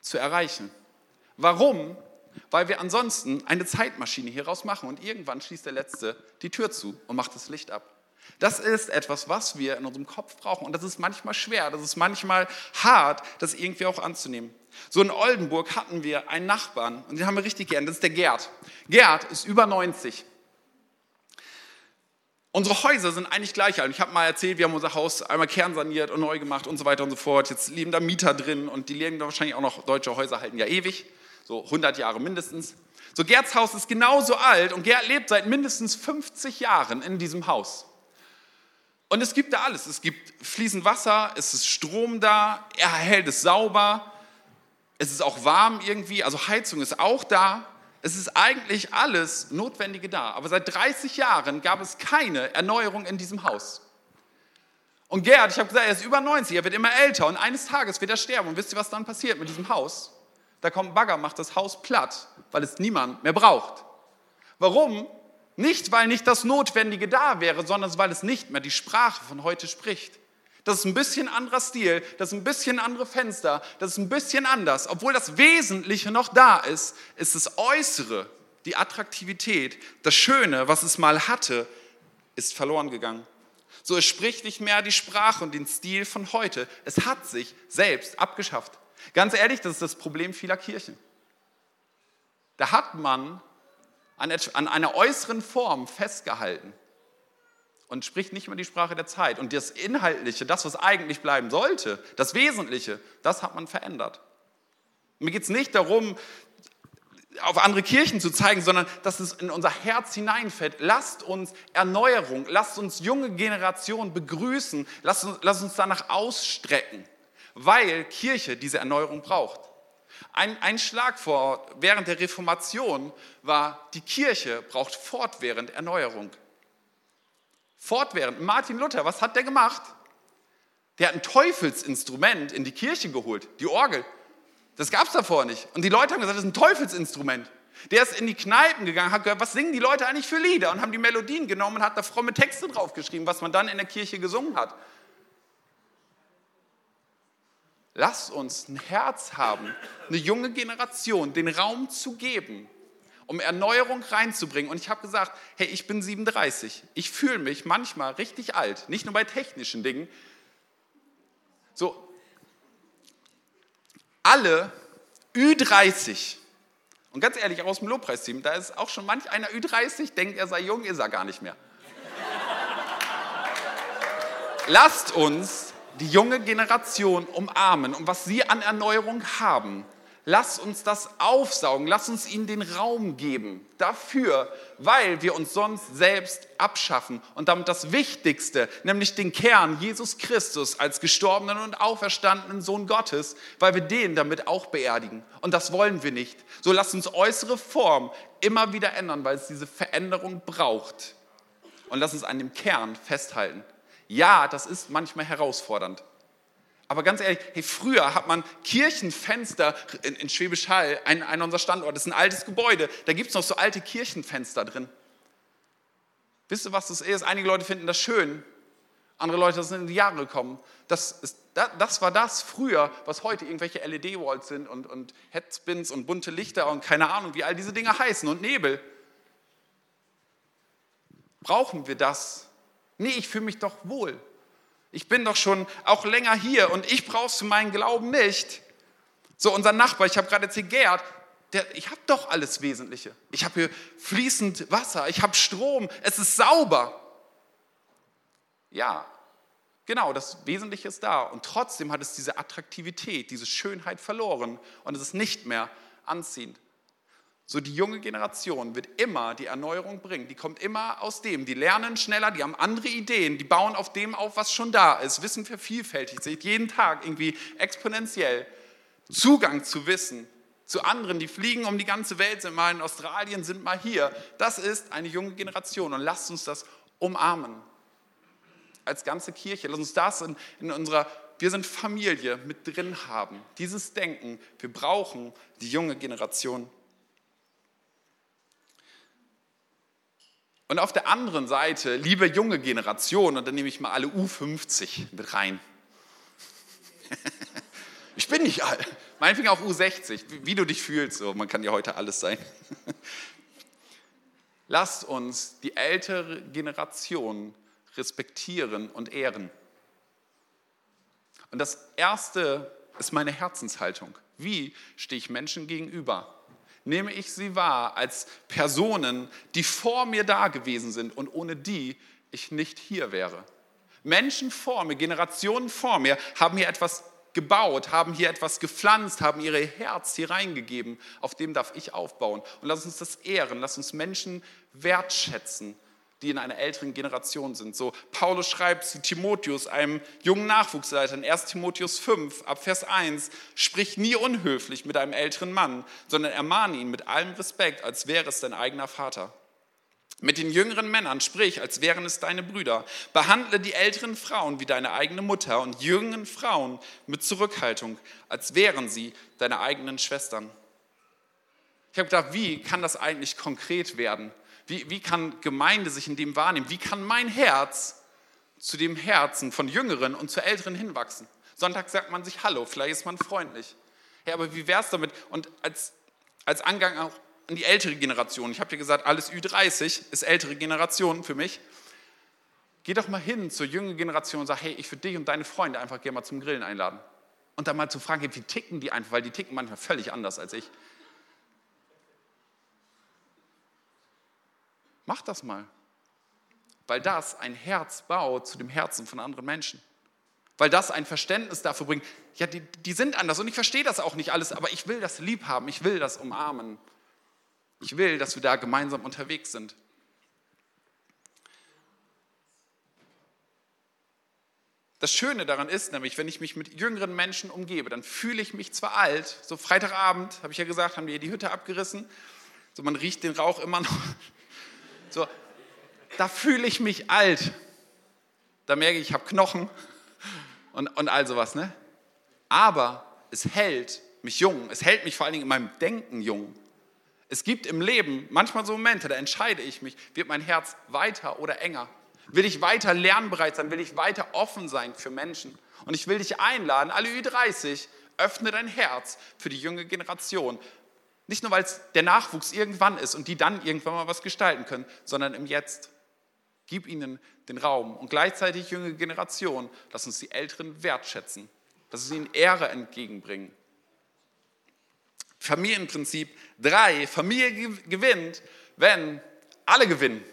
A: zu erreichen. Warum? Weil wir ansonsten eine Zeitmaschine hieraus machen und irgendwann schließt der Letzte die Tür zu und macht das Licht ab. Das ist etwas, was wir in unserem Kopf brauchen. Und das ist manchmal schwer, das ist manchmal hart, das irgendwie auch anzunehmen. So in Oldenburg hatten wir einen Nachbarn und den haben wir richtig gern, das ist der Gerd. Gerd ist über 90. Unsere Häuser sind eigentlich gleich alt. Ich habe mal erzählt, wir haben unser Haus einmal kernsaniert und neu gemacht und so weiter und so fort. Jetzt leben da Mieter drin und die leben da wahrscheinlich auch noch, deutsche Häuser halten ja ewig, so 100 Jahre mindestens. So Gerds Haus ist genauso alt und Gerd lebt seit mindestens 50 Jahren in diesem Haus. Und es gibt da alles. Es gibt fließend Wasser, es ist Strom da, er hält es sauber, es ist auch warm irgendwie, also Heizung ist auch da. Es ist eigentlich alles Notwendige da. Aber seit 30 Jahren gab es keine Erneuerung in diesem Haus. Und Gerd, ich habe gesagt, er ist über 90, er wird immer älter und eines Tages wird er sterben. Und wisst ihr, was dann passiert mit diesem Haus? Da kommt ein Bagger, macht das Haus platt, weil es niemand mehr braucht. Warum? Nicht, weil nicht das Notwendige da wäre, sondern weil es nicht mehr die Sprache von heute spricht. Das ist ein bisschen anderer Stil, das ist ein bisschen andere Fenster, das ist ein bisschen anders. Obwohl das Wesentliche noch da ist, ist das Äußere, die Attraktivität, das Schöne, was es mal hatte, ist verloren gegangen. So, es spricht nicht mehr die Sprache und den Stil von heute. Es hat sich selbst abgeschafft. Ganz ehrlich, das ist das Problem vieler Kirchen. Da hat man an einer äußeren Form festgehalten und spricht nicht mehr die Sprache der Zeit. Und das Inhaltliche, das, was eigentlich bleiben sollte, das Wesentliche, das hat man verändert. Mir geht es nicht darum, auf andere Kirchen zu zeigen, sondern dass es in unser Herz hineinfällt. Lasst uns Erneuerung, lasst uns junge Generationen begrüßen, lasst uns, lasst uns danach ausstrecken, weil Kirche diese Erneuerung braucht. Ein, ein Schlagwort während der Reformation war, die Kirche braucht fortwährend Erneuerung. Fortwährend. Martin Luther, was hat der gemacht? Der hat ein Teufelsinstrument in die Kirche geholt, die Orgel. Das gab es davor nicht. Und die Leute haben gesagt, das ist ein Teufelsinstrument. Der ist in die Kneipen gegangen, hat gehört, was singen die Leute eigentlich für Lieder? Und haben die Melodien genommen und hat da fromme Texte draufgeschrieben, was man dann in der Kirche gesungen hat. Lasst uns ein Herz haben, eine junge Generation den Raum zu geben, um Erneuerung reinzubringen. Und ich habe gesagt, hey, ich bin 37. Ich fühle mich manchmal richtig alt, nicht nur bei technischen Dingen. So, alle Ü30, und ganz ehrlich, aus dem Lobpreisteam, da ist auch schon manch einer Ü30, denkt, er sei jung, ist er gar nicht mehr. Lasst uns die junge Generation umarmen und was sie an Erneuerung haben, Lass uns das aufsaugen, lass uns ihnen den Raum geben dafür, weil wir uns sonst selbst abschaffen und damit das Wichtigste, nämlich den Kern Jesus Christus als gestorbenen und auferstandenen Sohn Gottes, weil wir den damit auch beerdigen. Und das wollen wir nicht. So lass uns äußere Form immer wieder ändern, weil es diese Veränderung braucht. Und lass uns an dem Kern festhalten. Ja, das ist manchmal herausfordernd. Aber ganz ehrlich, hey, früher hat man Kirchenfenster in, in Schwäbisch Hall, ein, ein unserer Standorte, das ist ein altes Gebäude, da gibt es noch so alte Kirchenfenster drin. Wisst ihr, was das ist? Einige Leute finden das schön, andere Leute sind in die Jahre gekommen. Das, ist, das war das früher, was heute irgendwelche LED-Walls sind und, und Headspins und bunte Lichter und keine Ahnung, wie all diese Dinge heißen und Nebel. Brauchen wir das? Nee, ich fühle mich doch wohl. Ich bin doch schon auch länger hier und ich brauchst du meinen Glauben nicht. So, unser Nachbar, ich habe gerade erzählt, der, ich habe doch alles Wesentliche. Ich habe hier fließend Wasser, ich habe Strom, es ist sauber. Ja, genau, das Wesentliche ist da. Und trotzdem hat es diese Attraktivität, diese Schönheit verloren und es ist nicht mehr anziehend. So die junge Generation wird immer die Erneuerung bringen. Die kommt immer aus dem. Die lernen schneller, die haben andere Ideen, die bauen auf dem auf, was schon da ist. Wissen vervielfältigt sich jeden Tag irgendwie exponentiell. Zugang zu Wissen, zu anderen, die fliegen um die ganze Welt, sind mal in Australien, sind mal hier. Das ist eine junge Generation und lasst uns das umarmen. Als ganze Kirche, lasst uns das in, in unserer wir sind Familie mit drin haben. Dieses Denken, wir brauchen die junge Generation Und auf der anderen Seite, liebe junge Generation, und dann nehme ich mal alle U50 mit rein. [LAUGHS] ich bin nicht alt. Meinetwegen auch U60, wie du dich fühlst. So, man kann ja heute alles sein. [LAUGHS] Lasst uns die ältere Generation respektieren und ehren. Und das Erste ist meine Herzenshaltung. Wie stehe ich Menschen gegenüber? Nehme ich sie wahr als Personen, die vor mir da gewesen sind und ohne die ich nicht hier wäre? Menschen vor mir, Generationen vor mir haben hier etwas gebaut, haben hier etwas gepflanzt, haben ihre Herz hier reingegeben. Auf dem darf ich aufbauen. Und lass uns das ehren, lass uns Menschen wertschätzen, die in einer älteren Generation sind. So, Paulus schreibt zu Timotheus, einem jungen Nachwuchsleiter, in 1 Timotheus 5, ab Vers 1, sprich nie unhöflich mit einem älteren Mann, sondern ermahne ihn mit allem Respekt, als wäre es dein eigener Vater. Mit den jüngeren Männern sprich, als wären es deine Brüder. Behandle die älteren Frauen wie deine eigene Mutter und jüngeren Frauen mit Zurückhaltung, als wären sie deine eigenen Schwestern. Ich habe gedacht, wie kann das eigentlich konkret werden? Wie, wie kann Gemeinde sich in dem wahrnehmen? Wie kann mein Herz zu dem Herzen von Jüngeren und zu Älteren hinwachsen? Sonntag sagt man sich Hallo, vielleicht ist man freundlich. Ja, aber wie wäre es damit? Und als, als Angang auch an die ältere Generation, ich habe ja gesagt, alles Ü30 ist ältere Generation für mich. Geh doch mal hin zur jüngeren Generation und sag, hey, ich würde dich und deine Freunde einfach gerne mal zum Grillen einladen. Und dann mal zu fragen, wie ticken die einfach, weil die ticken manchmal völlig anders als ich. Mach das mal. Weil das ein Herz baut zu dem Herzen von anderen Menschen. Weil das ein Verständnis dafür bringt, ja, die, die sind anders und ich verstehe das auch nicht alles, aber ich will das lieb haben, ich will das umarmen. Ich will, dass wir da gemeinsam unterwegs sind. Das Schöne daran ist nämlich, wenn ich mich mit jüngeren Menschen umgebe, dann fühle ich mich zwar alt, so Freitagabend, habe ich ja gesagt, haben wir die Hütte abgerissen, so man riecht den Rauch immer noch, so, da fühle ich mich alt. Da merke ich, ich habe Knochen und, und all sowas. Ne? Aber es hält mich jung. Es hält mich vor allen Dingen in meinem Denken jung. Es gibt im Leben manchmal so Momente, da entscheide ich mich, wird mein Herz weiter oder enger? Will ich weiter lernbereit sein? Will ich weiter offen sein für Menschen? Und ich will dich einladen, alle Ü30, öffne dein Herz für die junge Generation. Nicht nur, weil es der Nachwuchs irgendwann ist und die dann irgendwann mal was gestalten können, sondern im Jetzt. Gib ihnen den Raum und gleichzeitig junge Generation, lass uns die Älteren wertschätzen, lass uns ihnen Ehre entgegenbringen. Familienprinzip 3. Familie gewinnt, wenn alle gewinnen.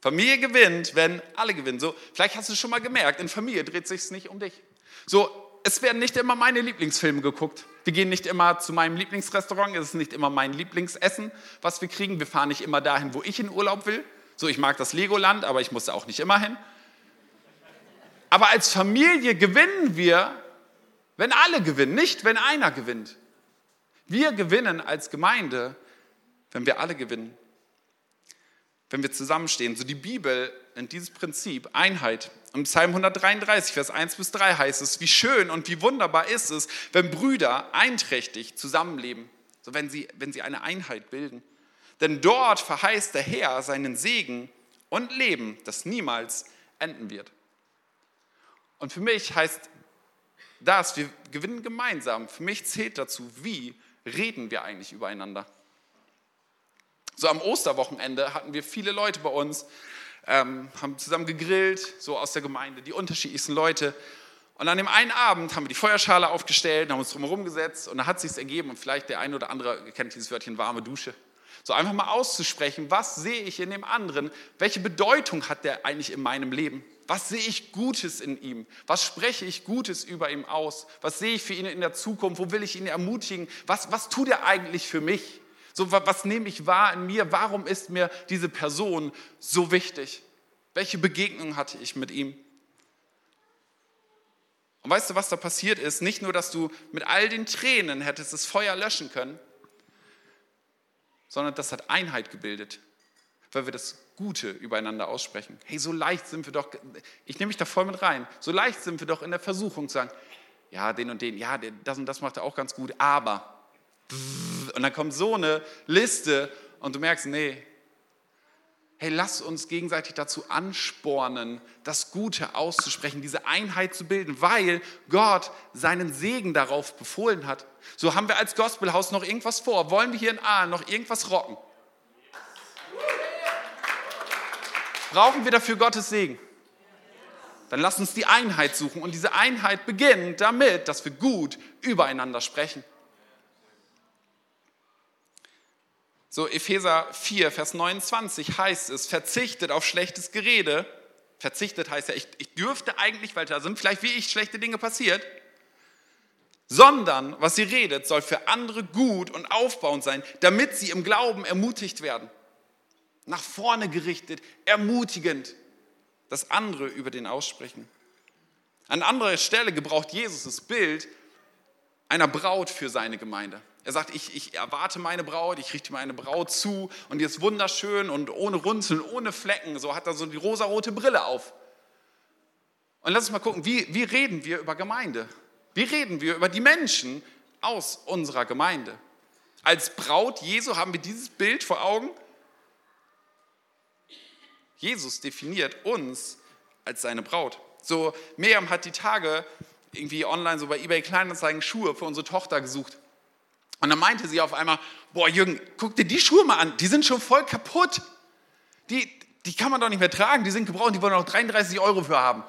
A: Familie gewinnt, wenn alle gewinnen. So, vielleicht hast du schon mal gemerkt, in Familie dreht sich nicht um dich. So, es werden nicht immer meine Lieblingsfilme geguckt. Wir gehen nicht immer zu meinem Lieblingsrestaurant. Es ist nicht immer mein Lieblingsessen, was wir kriegen. Wir fahren nicht immer dahin, wo ich in Urlaub will. So, ich mag das Legoland, aber ich muss da auch nicht immer hin. Aber als Familie gewinnen wir, wenn alle gewinnen, nicht wenn einer gewinnt. Wir gewinnen als Gemeinde, wenn wir alle gewinnen. Wenn wir zusammenstehen. So die Bibel nennt dieses Prinzip Einheit. Im Psalm 133, Vers 1 bis 3 heißt es, wie schön und wie wunderbar ist es, wenn Brüder einträchtig zusammenleben, so wenn sie, wenn sie eine Einheit bilden. Denn dort verheißt der Herr seinen Segen und Leben, das niemals enden wird. Und für mich heißt das, wir gewinnen gemeinsam. Für mich zählt dazu, wie reden wir eigentlich übereinander. So am Osterwochenende hatten wir viele Leute bei uns, ähm, haben zusammen gegrillt, so aus der Gemeinde, die unterschiedlichsten Leute. Und an dem einen Abend haben wir die Feuerschale aufgestellt, haben uns drumherum gesetzt und da hat sich ergeben, und vielleicht der eine oder andere kennt dieses Wörtchen warme Dusche. So einfach mal auszusprechen, was sehe ich in dem anderen? Welche Bedeutung hat der eigentlich in meinem Leben? Was sehe ich Gutes in ihm? Was spreche ich Gutes über ihm aus? Was sehe ich für ihn in der Zukunft? Wo will ich ihn ermutigen? Was, was tut er eigentlich für mich? So, was nehme ich wahr in mir? Warum ist mir diese Person so wichtig? Welche Begegnung hatte ich mit ihm? Und weißt du, was da passiert ist? Nicht nur, dass du mit all den Tränen hättest das Feuer löschen können, sondern das hat Einheit gebildet, weil wir das Gute übereinander aussprechen. Hey, so leicht sind wir doch, ich nehme mich da voll mit rein, so leicht sind wir doch in der Versuchung zu sagen, ja, den und den, ja, das und das macht er auch ganz gut, aber und dann kommt so eine Liste und du merkst, nee, hey, lass uns gegenseitig dazu anspornen, das Gute auszusprechen, diese Einheit zu bilden, weil Gott seinen Segen darauf befohlen hat. So haben wir als Gospelhaus noch irgendwas vor. Wollen wir hier in Aalen noch irgendwas rocken? Brauchen wir dafür Gottes Segen? Dann lass uns die Einheit suchen. Und diese Einheit beginnt damit, dass wir gut übereinander sprechen. So, Epheser 4, Vers 29 heißt es, verzichtet auf schlechtes Gerede. Verzichtet heißt ja, ich, ich dürfte eigentlich, weil da sind vielleicht wie ich schlechte Dinge passiert, sondern was sie redet, soll für andere gut und aufbauend sein, damit sie im Glauben ermutigt werden. Nach vorne gerichtet, ermutigend, dass andere über den aussprechen. An anderer Stelle gebraucht Jesus das Bild einer Braut für seine Gemeinde. Er sagt, ich, ich erwarte meine Braut, ich richte meine Braut zu und die ist wunderschön und ohne Runzeln, ohne Flecken. So hat er so die rosarote Brille auf. Und lass uns mal gucken, wie, wie reden wir über Gemeinde? Wie reden wir über die Menschen aus unserer Gemeinde? Als Braut Jesu haben wir dieses Bild vor Augen. Jesus definiert uns als seine Braut. So, Miriam hat die Tage irgendwie online so bei eBay Kleinanzeigen Schuhe für unsere Tochter gesucht. Und dann meinte sie auf einmal, boah Jürgen, guck dir die Schuhe mal an, die sind schon voll kaputt. Die, die kann man doch nicht mehr tragen, die sind gebraucht, die wollen noch 33 Euro für haben.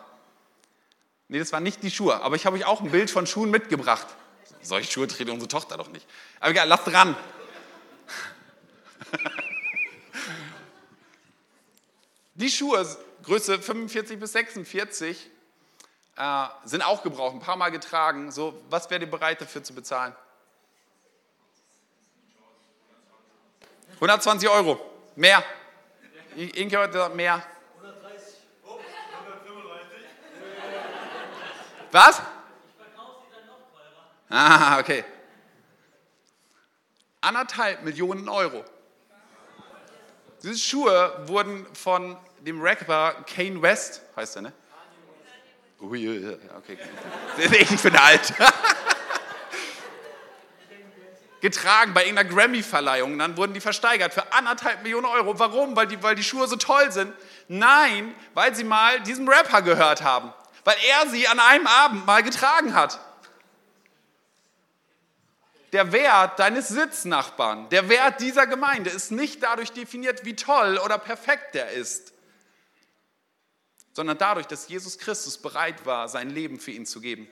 A: Nee, das waren nicht die Schuhe, aber ich habe euch auch ein Bild von Schuhen mitgebracht. Solche Schuhe trägt unsere Tochter doch nicht. Aber egal, lasst dran. [LAUGHS] Die Schuhe, Größe 45 bis 46, äh, sind auch gebraucht, ein paar Mal getragen. So, was wäre ihr bereit dafür zu bezahlen? 120 Euro. Mehr. Irgendjemand sagt mehr. 130. Oh, 135. Was? Ich verkaufe sie dann noch teurer. Ah, okay. Anderthalb Millionen Euro. Diese Schuhe wurden von dem Rapper Kane West, heißt er, ne? Ui, okay. [LAUGHS] Ich bin alt. [LAUGHS] getragen bei irgendeiner Grammy-Verleihung. Dann wurden die versteigert für anderthalb Millionen Euro. Warum? Weil die, weil die Schuhe so toll sind? Nein, weil sie mal diesen Rapper gehört haben. Weil er sie an einem Abend mal getragen hat. Der Wert deines Sitznachbarn, der Wert dieser Gemeinde ist nicht dadurch definiert, wie toll oder perfekt er ist, sondern dadurch, dass Jesus Christus bereit war, sein Leben für ihn zu geben.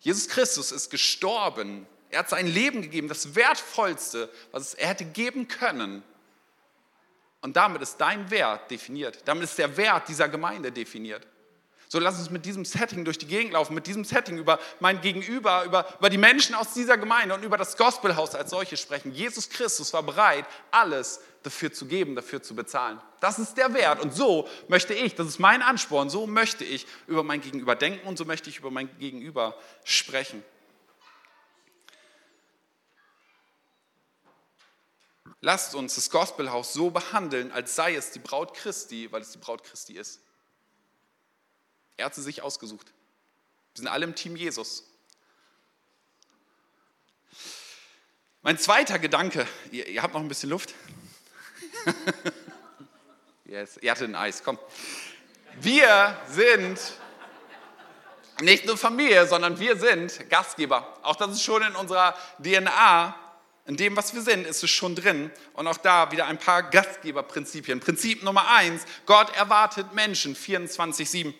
A: Jesus Christus ist gestorben er hat sein Leben gegeben, das Wertvollste, was er hätte geben können. Und damit ist dein Wert definiert. Damit ist der Wert dieser Gemeinde definiert. So lass uns mit diesem Setting durch die Gegend laufen, mit diesem Setting über mein Gegenüber, über, über die Menschen aus dieser Gemeinde und über das Gospelhaus als solches sprechen. Jesus Christus war bereit, alles dafür zu geben, dafür zu bezahlen. Das ist der Wert. Und so möchte ich, das ist mein Ansporn, so möchte ich über mein Gegenüber denken und so möchte ich über mein Gegenüber sprechen. Lasst uns das Gospelhaus so behandeln, als sei es die Braut Christi, weil es die Braut Christi ist. Er hat sie sich ausgesucht. Wir sind alle im Team Jesus. Mein zweiter Gedanke, ihr, ihr habt noch ein bisschen Luft? [LAUGHS] yes, ihr hattet ein Eis, komm. Wir sind nicht nur Familie, sondern wir sind Gastgeber. Auch das ist schon in unserer DNA in dem, was wir sind, ist es schon drin. Und auch da wieder ein paar Gastgeberprinzipien. Prinzip Nummer eins, Gott erwartet Menschen 24-7.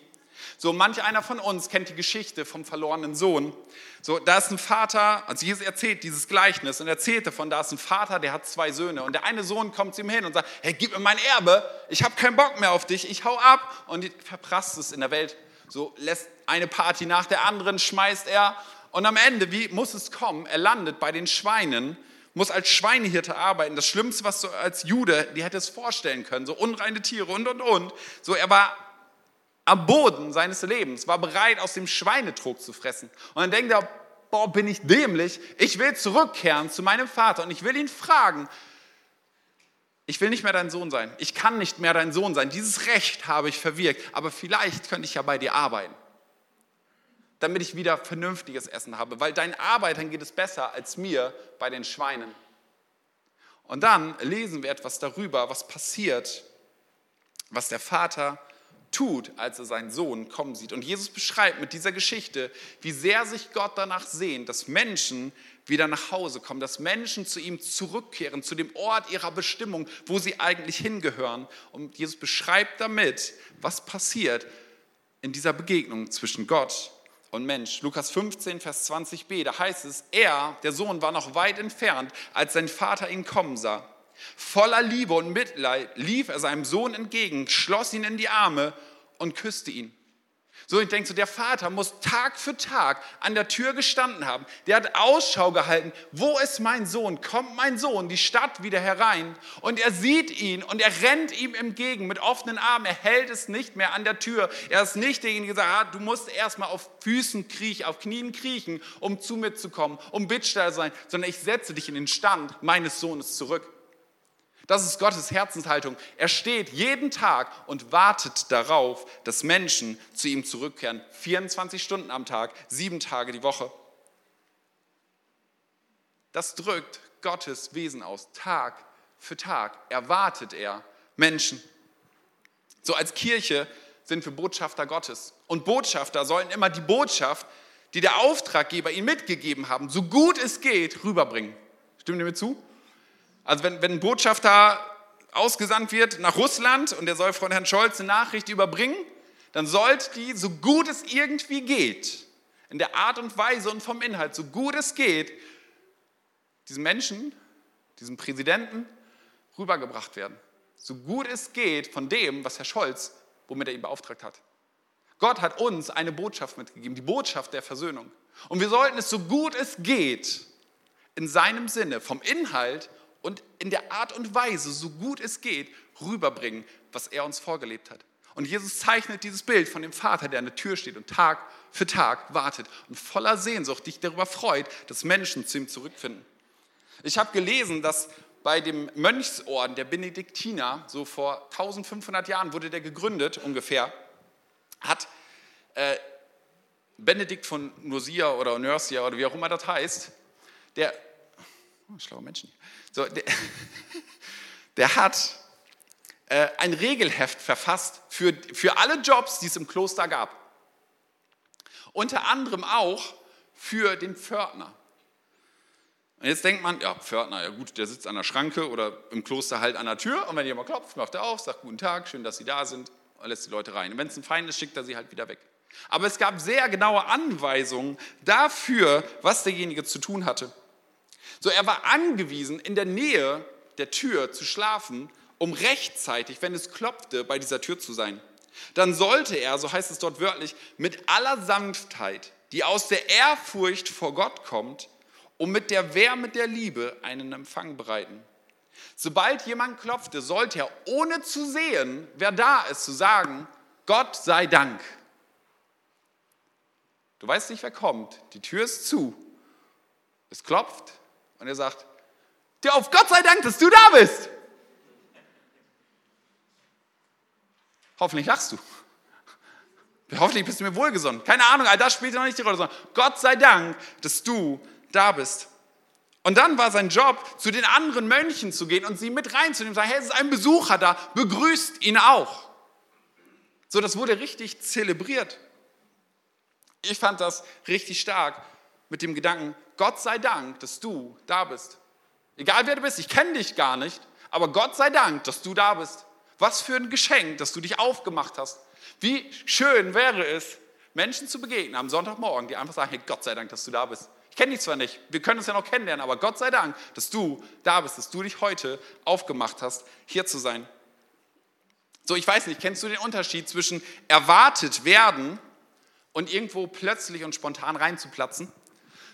A: So, manch einer von uns kennt die Geschichte vom verlorenen Sohn. So, da ist ein Vater, also Jesus erzählt dieses Gleichnis und erzählt davon, da ist ein Vater, der hat zwei Söhne. Und der eine Sohn kommt zu ihm hin und sagt, hey, gib mir mein Erbe, ich habe keinen Bock mehr auf dich, ich hau ab. Und verprasst es in der Welt. So lässt eine Party nach der anderen, schmeißt er. Und am Ende, wie muss es kommen? Er landet bei den Schweinen muss als Schweinehirte arbeiten. Das Schlimmste, was du als Jude dir hättest vorstellen können. So unreine Tiere und, und, und. So, er war am Boden seines Lebens, war bereit, aus dem Schweinetrog zu fressen. Und dann denkt er, boah, bin ich dämlich. Ich will zurückkehren zu meinem Vater und ich will ihn fragen, ich will nicht mehr dein Sohn sein. Ich kann nicht mehr dein Sohn sein. Dieses Recht habe ich verwirkt. Aber vielleicht könnte ich ja bei dir arbeiten damit ich wieder vernünftiges Essen habe, weil deinen Arbeitern geht es besser als mir bei den Schweinen. Und dann lesen wir etwas darüber, was passiert, was der Vater tut, als er seinen Sohn kommen sieht. Und Jesus beschreibt mit dieser Geschichte, wie sehr sich Gott danach sehnt, dass Menschen wieder nach Hause kommen, dass Menschen zu ihm zurückkehren, zu dem Ort ihrer Bestimmung, wo sie eigentlich hingehören. Und Jesus beschreibt damit, was passiert in dieser Begegnung zwischen Gott und Mensch. Lukas 15, Vers 20b, da heißt es, er, der Sohn, war noch weit entfernt, als sein Vater ihn kommen sah. Voller Liebe und Mitleid lief er seinem Sohn entgegen, schloss ihn in die Arme und küsste ihn. So, ich denke so, der Vater muss Tag für Tag an der Tür gestanden haben. Der hat Ausschau gehalten. Wo ist mein Sohn? Kommt mein Sohn die Stadt wieder herein? Und er sieht ihn und er rennt ihm entgegen mit offenen Armen. Er hält es nicht mehr an der Tür. Er ist nicht derjenige, der sagt, ah, du musst erstmal auf Füßen kriechen, auf Knien kriechen, um zu mir zu kommen, um Bittsteller zu sein, sondern ich setze dich in den Stand meines Sohnes zurück. Das ist Gottes Herzenshaltung. Er steht jeden Tag und wartet darauf, dass Menschen zu ihm zurückkehren. 24 Stunden am Tag, sieben Tage die Woche. Das drückt Gottes Wesen aus. Tag für Tag erwartet er Menschen. So als Kirche sind wir Botschafter Gottes. Und Botschafter sollen immer die Botschaft, die der Auftraggeber ihnen mitgegeben haben, so gut es geht, rüberbringen. Stimmt ihr mir zu? Also wenn, wenn ein Botschafter ausgesandt wird nach Russland und der soll von Herrn Scholz eine Nachricht überbringen, dann sollte die, so gut es irgendwie geht, in der Art und Weise und vom Inhalt, so gut es geht, diesem Menschen, diesem Präsidenten rübergebracht werden. So gut es geht von dem, was Herr Scholz, womit er ihn beauftragt hat. Gott hat uns eine Botschaft mitgegeben, die Botschaft der Versöhnung. Und wir sollten es so gut es geht in seinem Sinne, vom Inhalt und in der Art und Weise, so gut es geht, rüberbringen, was er uns vorgelebt hat. Und Jesus zeichnet dieses Bild von dem Vater, der an der Tür steht und Tag für Tag wartet und voller Sehnsucht dich darüber freut, dass Menschen zu ihm zurückfinden. Ich habe gelesen, dass bei dem Mönchsorden der Benediktiner, so vor 1500 Jahren wurde der gegründet ungefähr, hat äh, Benedikt von Nursia oder Nursia oder wie auch immer das heißt, der, oh, schlaue Menschen, so, der, [LAUGHS] der hat äh, ein Regelheft verfasst für, für alle Jobs, die es im Kloster gab. Unter anderem auch für den Pförtner. Und jetzt denkt man, ja, Pförtner, ja gut, der sitzt an der Schranke oder im Kloster halt an der Tür und wenn jemand klopft, macht er auf, sagt guten Tag, schön, dass Sie da sind und lässt die Leute rein. Und wenn es ein Feind ist, schickt er sie halt wieder weg. Aber es gab sehr genaue Anweisungen dafür, was derjenige zu tun hatte. So, er war angewiesen, in der Nähe der Tür zu schlafen, um rechtzeitig, wenn es klopfte, bei dieser Tür zu sein. Dann sollte er, so heißt es dort wörtlich, mit aller Sanftheit, die aus der Ehrfurcht vor Gott kommt, um mit der Wärme der Liebe einen Empfang bereiten. Sobald jemand klopfte, sollte er, ohne zu sehen, wer da ist, zu sagen, Gott sei Dank. Du weißt nicht, wer kommt. Die Tür ist zu. Es klopft. Und er sagt, dir auf Gott sei Dank, dass du da bist. Hoffentlich lachst du. [LAUGHS] Hoffentlich bist du mir wohlgesonnen. Keine Ahnung, all das spielt noch nicht die Rolle, Gott sei Dank, dass du da bist. Und dann war sein Job, zu den anderen Mönchen zu gehen und sie mit reinzunehmen, sagen, hey, es ist ein Besucher da, begrüßt ihn auch. So, das wurde richtig zelebriert. Ich fand das richtig stark mit dem Gedanken, Gott sei Dank, dass du da bist. Egal wer du bist, ich kenne dich gar nicht, aber Gott sei Dank, dass du da bist. Was für ein Geschenk, dass du dich aufgemacht hast. Wie schön wäre es, Menschen zu begegnen am Sonntagmorgen, die einfach sagen, hey, Gott sei Dank, dass du da bist. Ich kenne dich zwar nicht, wir können uns ja noch kennenlernen, aber Gott sei Dank, dass du da bist, dass du dich heute aufgemacht hast, hier zu sein. So, ich weiß nicht, kennst du den Unterschied zwischen erwartet werden und irgendwo plötzlich und spontan reinzuplatzen?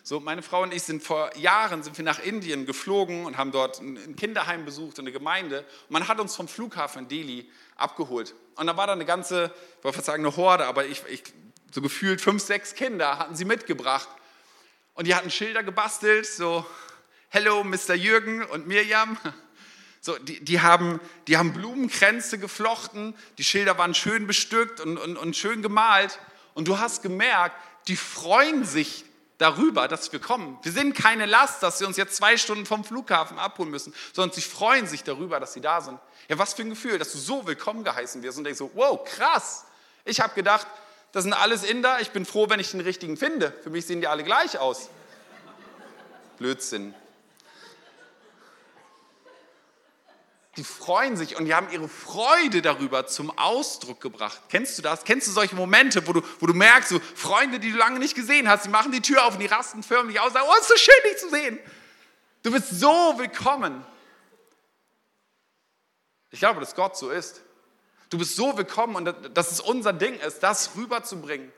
A: So, meine Frau und ich sind vor Jahren sind wir nach Indien geflogen und haben dort ein Kinderheim besucht und eine Gemeinde. Und man hat uns vom Flughafen in Delhi abgeholt. Und da war da eine ganze, ich wollte fast sagen eine Horde, aber ich, ich, so gefühlt fünf, sechs Kinder hatten sie mitgebracht. Und die hatten Schilder gebastelt, so Hello, Mr. Jürgen und Mirjam. So, die, die, haben, die haben Blumenkränze geflochten, die Schilder waren schön bestückt und, und, und schön gemalt. Und du hast gemerkt, die freuen sich darüber, dass wir kommen. Wir sind keine Last, dass sie uns jetzt zwei Stunden vom Flughafen abholen müssen, sondern sie freuen sich darüber, dass sie da sind. Ja, was für ein Gefühl, dass du so willkommen geheißen wirst und denkst so, wow, krass. Ich habe gedacht, das sind alles Inder, ich bin froh, wenn ich den richtigen finde. Für mich sehen die alle gleich aus. Blödsinn. Die freuen sich und die haben ihre Freude darüber zum Ausdruck gebracht. Kennst du das? Kennst du solche Momente, wo du, wo du merkst, so Freunde, die du lange nicht gesehen hast, die machen die Tür auf und die rasten förmlich aus und sagen, oh, ist so schön, dich zu sehen. Du bist so willkommen. Ich glaube, dass Gott so ist. Du bist so willkommen und dass es unser Ding ist, das rüberzubringen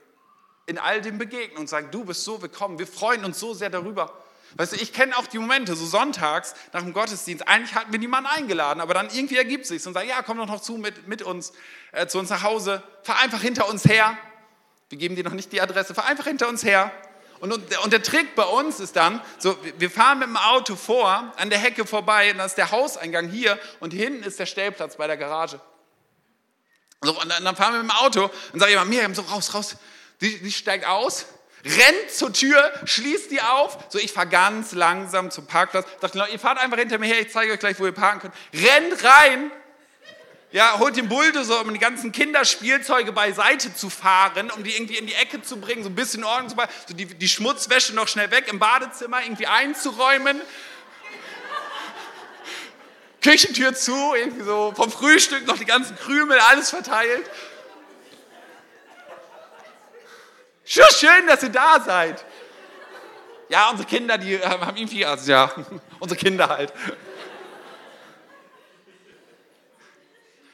A: in all den Begegnungen und sagen, du bist so willkommen. Wir freuen uns so sehr darüber. Weißt du, ich kenne auch die Momente, so sonntags nach dem Gottesdienst, eigentlich hatten wir niemanden eingeladen, aber dann irgendwie ergibt es sich und sagt, ja, komm doch noch zu mit, mit uns, äh, zu uns nach Hause, fahr einfach hinter uns her. Wir geben dir noch nicht die Adresse, fahr einfach hinter uns her. Und, und, und der Trick bei uns ist dann, so, wir fahren mit dem Auto vor, an der Hecke vorbei, und dann ist der Hauseingang hier und hinten ist der Stellplatz bei der Garage. So, und dann fahren wir mit dem Auto und sage ich immer, Miriam, so raus, raus. Die, die steigt aus, rennt zur Tür, schließt die auf. So, ich fahre ganz langsam zum Parkplatz. Dachte, ihr fahrt einfach hinter mir her, ich zeige euch gleich, wo ihr parken könnt. Rennt rein, ja, holt den Bulldozer, um die ganzen Kinderspielzeuge beiseite zu fahren, um die irgendwie in die Ecke zu bringen, so ein bisschen Ordnung zu machen, so die, die Schmutzwäsche noch schnell weg im Badezimmer irgendwie einzuräumen. Küchentür zu, irgendwie so vom Frühstück noch die ganzen Krümel, alles verteilt. Schön, dass ihr da seid. Ja, unsere Kinder, die haben irgendwie, also ja, [LAUGHS] unsere Kinder halt.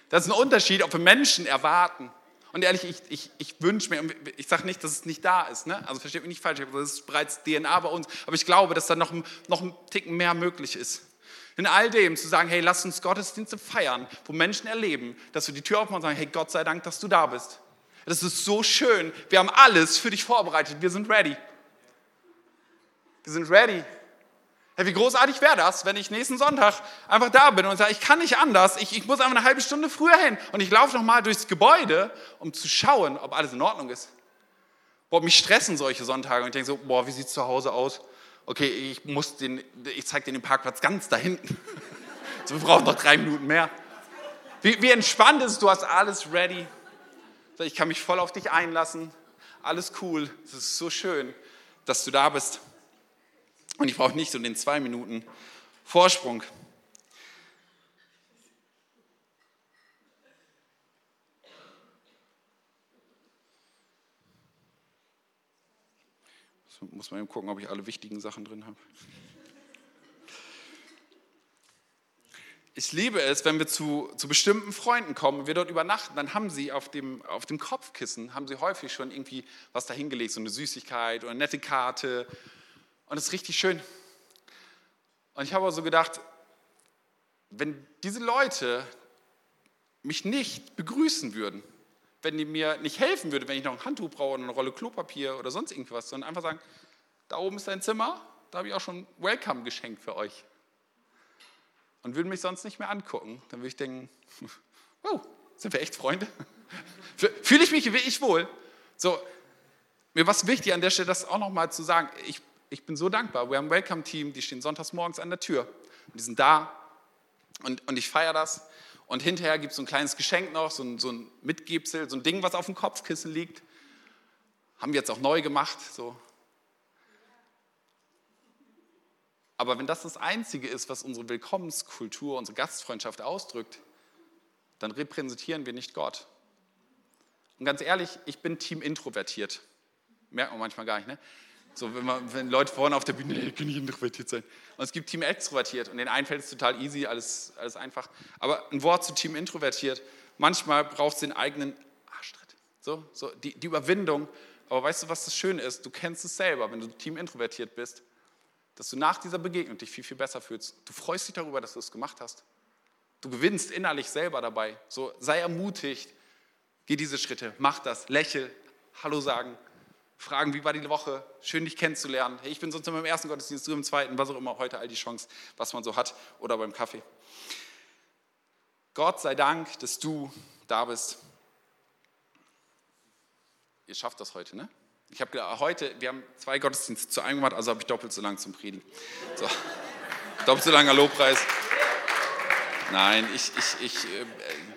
A: Das ist ein Unterschied, ob wir Menschen erwarten. Und ehrlich, ich, ich, ich wünsche mir, ich sage nicht, dass es nicht da ist, ne? also versteht mich nicht falsch, das ist bereits DNA bei uns, aber ich glaube, dass da noch, noch ein Ticken mehr möglich ist. In all dem zu sagen, hey, lass uns Gottesdienste feiern, wo Menschen erleben, dass wir die Tür aufmachen und sagen, hey, Gott sei Dank, dass du da bist. Das ist so schön. Wir haben alles für dich vorbereitet. Wir sind ready. Wir sind ready. Hey, wie großartig wäre das, wenn ich nächsten Sonntag einfach da bin und sage, ich kann nicht anders, ich, ich muss einfach eine halbe Stunde früher hin und ich laufe nochmal durchs Gebäude, um zu schauen, ob alles in Ordnung ist. Boah, mich stressen solche Sonntage und ich denke so, boah, wie sieht es zu Hause aus? okay, ich muss den, ich zeige dir den Parkplatz ganz da hinten. [LAUGHS] so, wir brauchen noch drei Minuten mehr. Wie, wie entspannt ist es, du hast alles ready. Ich kann mich voll auf dich einlassen. Alles cool. Es ist so schön, dass du da bist. Und ich brauche nicht so den zwei Minuten Vorsprung. muss man eben gucken, ob ich alle wichtigen Sachen drin habe. Ich liebe es, wenn wir zu, zu bestimmten Freunden kommen und wir dort übernachten, dann haben sie auf dem, auf dem Kopfkissen, haben sie häufig schon irgendwie was dahingelegt, so eine Süßigkeit oder eine nette Karte. Und das ist richtig schön. Und ich habe aber so gedacht, wenn diese Leute mich nicht begrüßen würden, wenn die mir nicht helfen würde, wenn ich noch ein Handtuch brauche oder eine Rolle Klopapier oder sonst irgendwas, sondern einfach sagen, da oben ist dein Zimmer, da habe ich auch schon Welcome geschenkt für euch. Und würden mich sonst nicht mehr angucken, dann würde ich denken, [LAUGHS] oh, sind wir echt Freunde? [LAUGHS] Fühle ich mich wie ich wohl? So, mir war es wichtig an der Stelle, das auch nochmal zu sagen. Ich, ich bin so dankbar. Wir haben ein Welcome-Team, die stehen sonntags morgens an der Tür. Und die sind da und, und ich feiere das. Und hinterher gibt es so ein kleines Geschenk noch, so ein, so ein Mitgebsel, so ein Ding, was auf dem Kopfkissen liegt. Haben wir jetzt auch neu gemacht. So. Aber wenn das das Einzige ist, was unsere Willkommenskultur, unsere Gastfreundschaft ausdrückt, dann repräsentieren wir nicht Gott. Und ganz ehrlich, ich bin Team introvertiert. Merkt man manchmal gar nicht, ne? So, wenn, man, wenn Leute vorne auf der Bühne, hey, können nicht introvertiert sein. Und es gibt Team extrovertiert und den einen fällt es total easy, alles, alles einfach. Aber ein Wort zu Team introvertiert, manchmal braucht es den eigenen Arschtritt. So, so die, die Überwindung. Aber weißt du, was das Schöne ist? Du kennst es selber, wenn du Team introvertiert bist, dass du nach dieser Begegnung dich viel, viel besser fühlst. Du freust dich darüber, dass du es gemacht hast. Du gewinnst innerlich selber dabei. So, sei ermutigt, geh diese Schritte, mach das, lächel, Hallo sagen, fragen, wie war die Woche, schön dich kennenzulernen. Hey, ich bin sonst immer im ersten Gottesdienst, du im zweiten, was auch immer, heute all die Chance, was man so hat oder beim Kaffee. Gott sei Dank, dass du da bist. Ihr schafft das heute, ne? Ich habe heute, wir haben zwei Gottesdienste zu einem gemacht, also habe ich doppelt so lang zum Predigen. So. [LAUGHS] doppelt so langer Lobpreis. Nein, ich, ich, ich äh,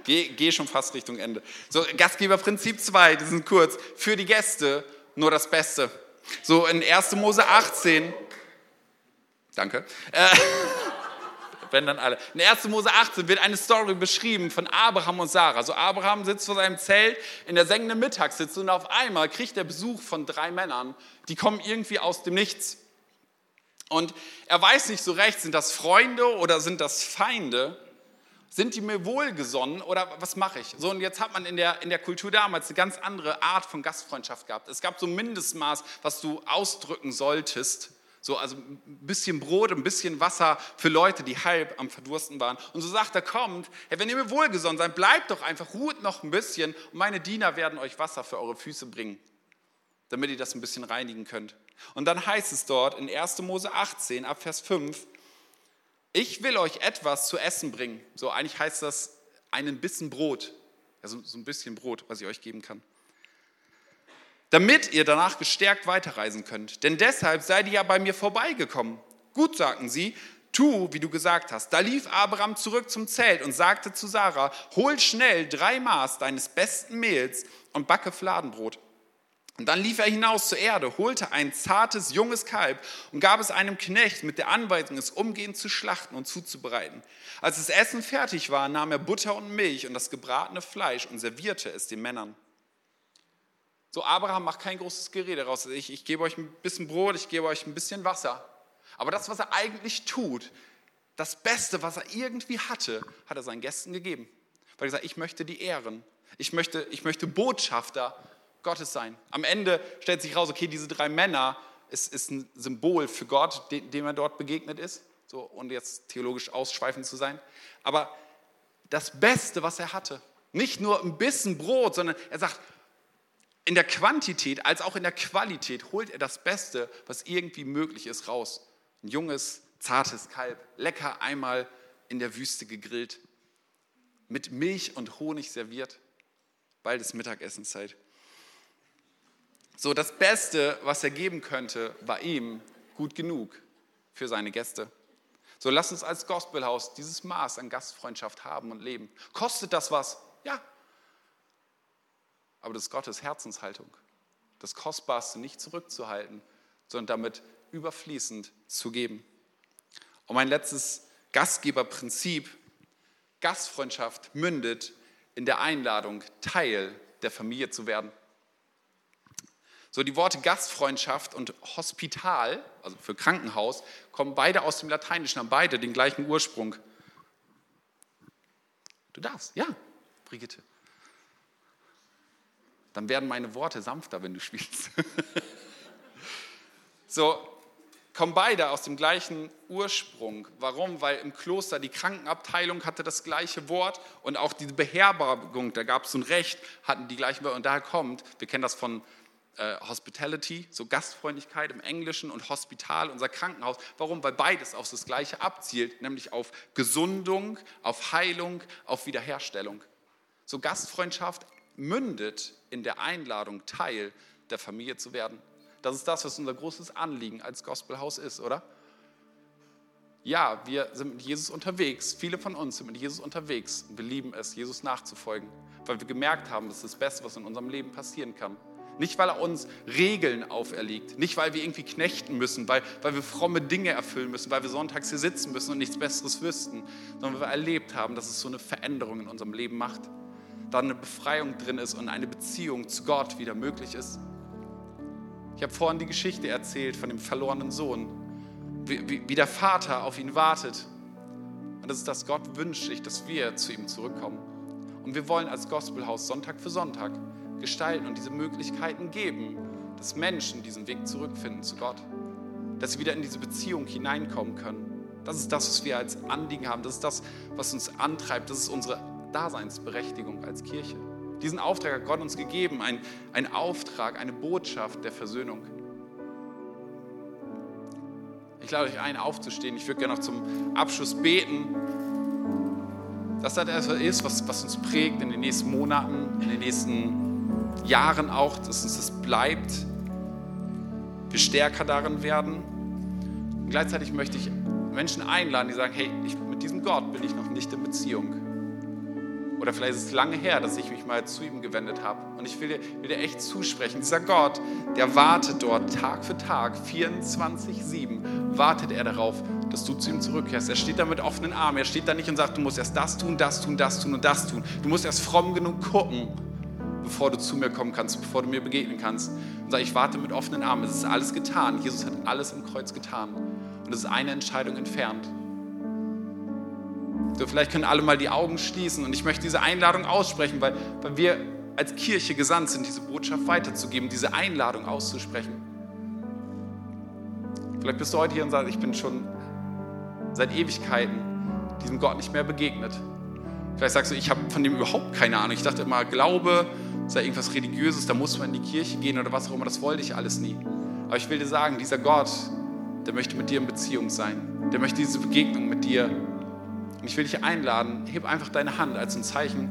A: gehe geh schon fast Richtung Ende. So, Gastgeberprinzip 2, die sind kurz. Für die Gäste nur das Beste. So in 1. Mose 18, Danke. Äh, [LAUGHS] wenn dann alle. In 1. Mose 18 wird eine Story beschrieben von Abraham und Sarah. So Abraham sitzt vor seinem Zelt in der sengenden Mittagssitze und auf einmal kriegt er Besuch von drei Männern, die kommen irgendwie aus dem Nichts. Und er weiß nicht so recht, sind das Freunde oder sind das Feinde? Sind die mir wohlgesonnen oder was mache ich? So, und jetzt hat man in der, in der Kultur damals eine ganz andere Art von Gastfreundschaft gehabt. Es gab so ein Mindestmaß, was du ausdrücken solltest. So, also ein bisschen Brot, ein bisschen Wasser für Leute, die halb am Verdursten waren. Und so sagt er, kommt, hey, wenn ihr mir wohlgesonnen seid, bleibt doch einfach, ruht noch ein bisschen und meine Diener werden euch Wasser für eure Füße bringen, damit ihr das ein bisschen reinigen könnt. Und dann heißt es dort in 1. Mose 18, ab Vers 5, ich will euch etwas zu essen bringen. So eigentlich heißt das einen Bissen Brot. Also so ein bisschen Brot, was ich euch geben kann. Damit ihr danach gestärkt weiterreisen könnt. Denn deshalb seid ihr ja bei mir vorbeigekommen. Gut, sagten sie, tu, wie du gesagt hast. Da lief Abraham zurück zum Zelt und sagte zu Sarah, hol schnell drei Maß deines besten Mehls und backe Fladenbrot. Und dann lief er hinaus zur Erde, holte ein zartes, junges Kalb und gab es einem Knecht mit der Anweisung, es umgehend zu schlachten und zuzubereiten. Als das Essen fertig war, nahm er Butter und Milch und das gebratene Fleisch und servierte es den Männern. So, Abraham macht kein großes Gerede raus. Ich, ich gebe euch ein bisschen Brot, ich gebe euch ein bisschen Wasser. Aber das, was er eigentlich tut, das Beste, was er irgendwie hatte, hat er seinen Gästen gegeben. Weil er sagt, ich möchte die ehren. Ich möchte, ich möchte Botschafter Gottes sein. Am Ende stellt sich raus, okay, diese drei Männer ist, ist ein Symbol für Gott, dem, dem er dort begegnet ist, so, und jetzt theologisch ausschweifend zu sein. Aber das Beste, was er hatte, nicht nur ein bisschen Brot, sondern er sagt, in der Quantität als auch in der Qualität holt er das Beste, was irgendwie möglich ist, raus. Ein junges, zartes Kalb, lecker einmal in der Wüste gegrillt, mit Milch und Honig serviert. Bald ist Mittagessenzeit. So, das Beste, was er geben könnte, war ihm gut genug für seine Gäste. So, lass uns als Gospelhaus dieses Maß an Gastfreundschaft haben und leben. Kostet das was? Ja. Aber das ist Gottes Herzenshaltung. Das Kostbarste nicht zurückzuhalten, sondern damit überfließend zu geben. Und mein letztes Gastgeberprinzip, Gastfreundschaft mündet in der Einladung, Teil der Familie zu werden. So, die Worte Gastfreundschaft und Hospital, also für Krankenhaus, kommen beide aus dem Lateinischen, haben beide den gleichen Ursprung. Du darfst, ja, Brigitte. Dann werden meine Worte sanfter, wenn du spielst. [LAUGHS] so, kommen beide aus dem gleichen Ursprung. Warum? Weil im Kloster die Krankenabteilung hatte das gleiche Wort und auch die Beherbergung, da gab es so ein Recht, hatten die gleichen Wörter. Und daher kommt, wir kennen das von äh, Hospitality, so Gastfreundlichkeit im Englischen und Hospital, unser Krankenhaus. Warum? Weil beides auf das Gleiche abzielt, nämlich auf Gesundung, auf Heilung, auf Wiederherstellung. So Gastfreundschaft mündet in der Einladung, Teil der Familie zu werden. Das ist das, was unser großes Anliegen als Gospelhaus ist, oder? Ja, wir sind mit Jesus unterwegs. Viele von uns sind mit Jesus unterwegs. Und wir lieben es, Jesus nachzufolgen, weil wir gemerkt haben, das ist das Beste, was in unserem Leben passieren kann. Nicht, weil er uns Regeln auferlegt, nicht, weil wir irgendwie knechten müssen, weil, weil wir fromme Dinge erfüllen müssen, weil wir sonntags hier sitzen müssen und nichts Besseres wüssten, sondern weil wir erlebt haben, dass es so eine Veränderung in unserem Leben macht, da eine Befreiung drin ist und eine Beziehung zu Gott wieder möglich ist. Ich habe vorhin die Geschichte erzählt von dem verlorenen Sohn, wie, wie, wie der Vater auf ihn wartet. Und das ist das, Gott wünscht sich, dass wir zu ihm zurückkommen. Und wir wollen als Gospelhaus Sonntag für Sonntag gestalten und diese Möglichkeiten geben, dass Menschen diesen Weg zurückfinden zu Gott, dass sie wieder in diese Beziehung hineinkommen können. Das ist das, was wir als Anliegen haben. Das ist das, was uns antreibt. Das ist unsere Daseinsberechtigung als Kirche. Diesen Auftrag hat Gott uns gegeben, ein, ein Auftrag, eine Botschaft der Versöhnung. Ich lade euch ein, aufzustehen. Ich würde gerne noch zum Abschluss beten dass das etwas ist, was, was uns prägt in den nächsten Monaten, in den nächsten Jahren auch, dass uns das bleibt, wir stärker darin werden. Und gleichzeitig möchte ich Menschen einladen, die sagen, hey, ich, mit diesem Gott bin ich noch nicht in Beziehung. Oder vielleicht ist es lange her, dass ich mich mal zu ihm gewendet habe. Und ich will dir, will dir echt zusprechen, dieser Gott, der wartet dort Tag für Tag, 24-7, wartet er darauf, dass du zu ihm zurückkehrst. Er steht da mit offenen Armen. Er steht da nicht und sagt, du musst erst das tun, das tun, das tun und das tun. Du musst erst fromm genug gucken, bevor du zu mir kommen kannst, bevor du mir begegnen kannst. Und sag, ich warte mit offenen Armen. Es ist alles getan. Jesus hat alles im Kreuz getan. Und es ist eine Entscheidung entfernt. So, vielleicht können alle mal die Augen schließen und ich möchte diese Einladung aussprechen, weil, weil wir als Kirche gesandt sind, diese Botschaft weiterzugeben, diese Einladung auszusprechen. Vielleicht bist du heute hier und sagst, ich bin schon seit Ewigkeiten diesem Gott nicht mehr begegnet. Vielleicht sagst du, ich habe von dem überhaupt keine Ahnung. Ich dachte immer, Glaube sei irgendwas Religiöses, da muss man in die Kirche gehen oder was auch immer, das wollte ich alles nie. Aber ich will dir sagen, dieser Gott, der möchte mit dir in Beziehung sein. Der möchte diese Begegnung mit dir und ich will dich einladen, heb einfach deine Hand als ein Zeichen,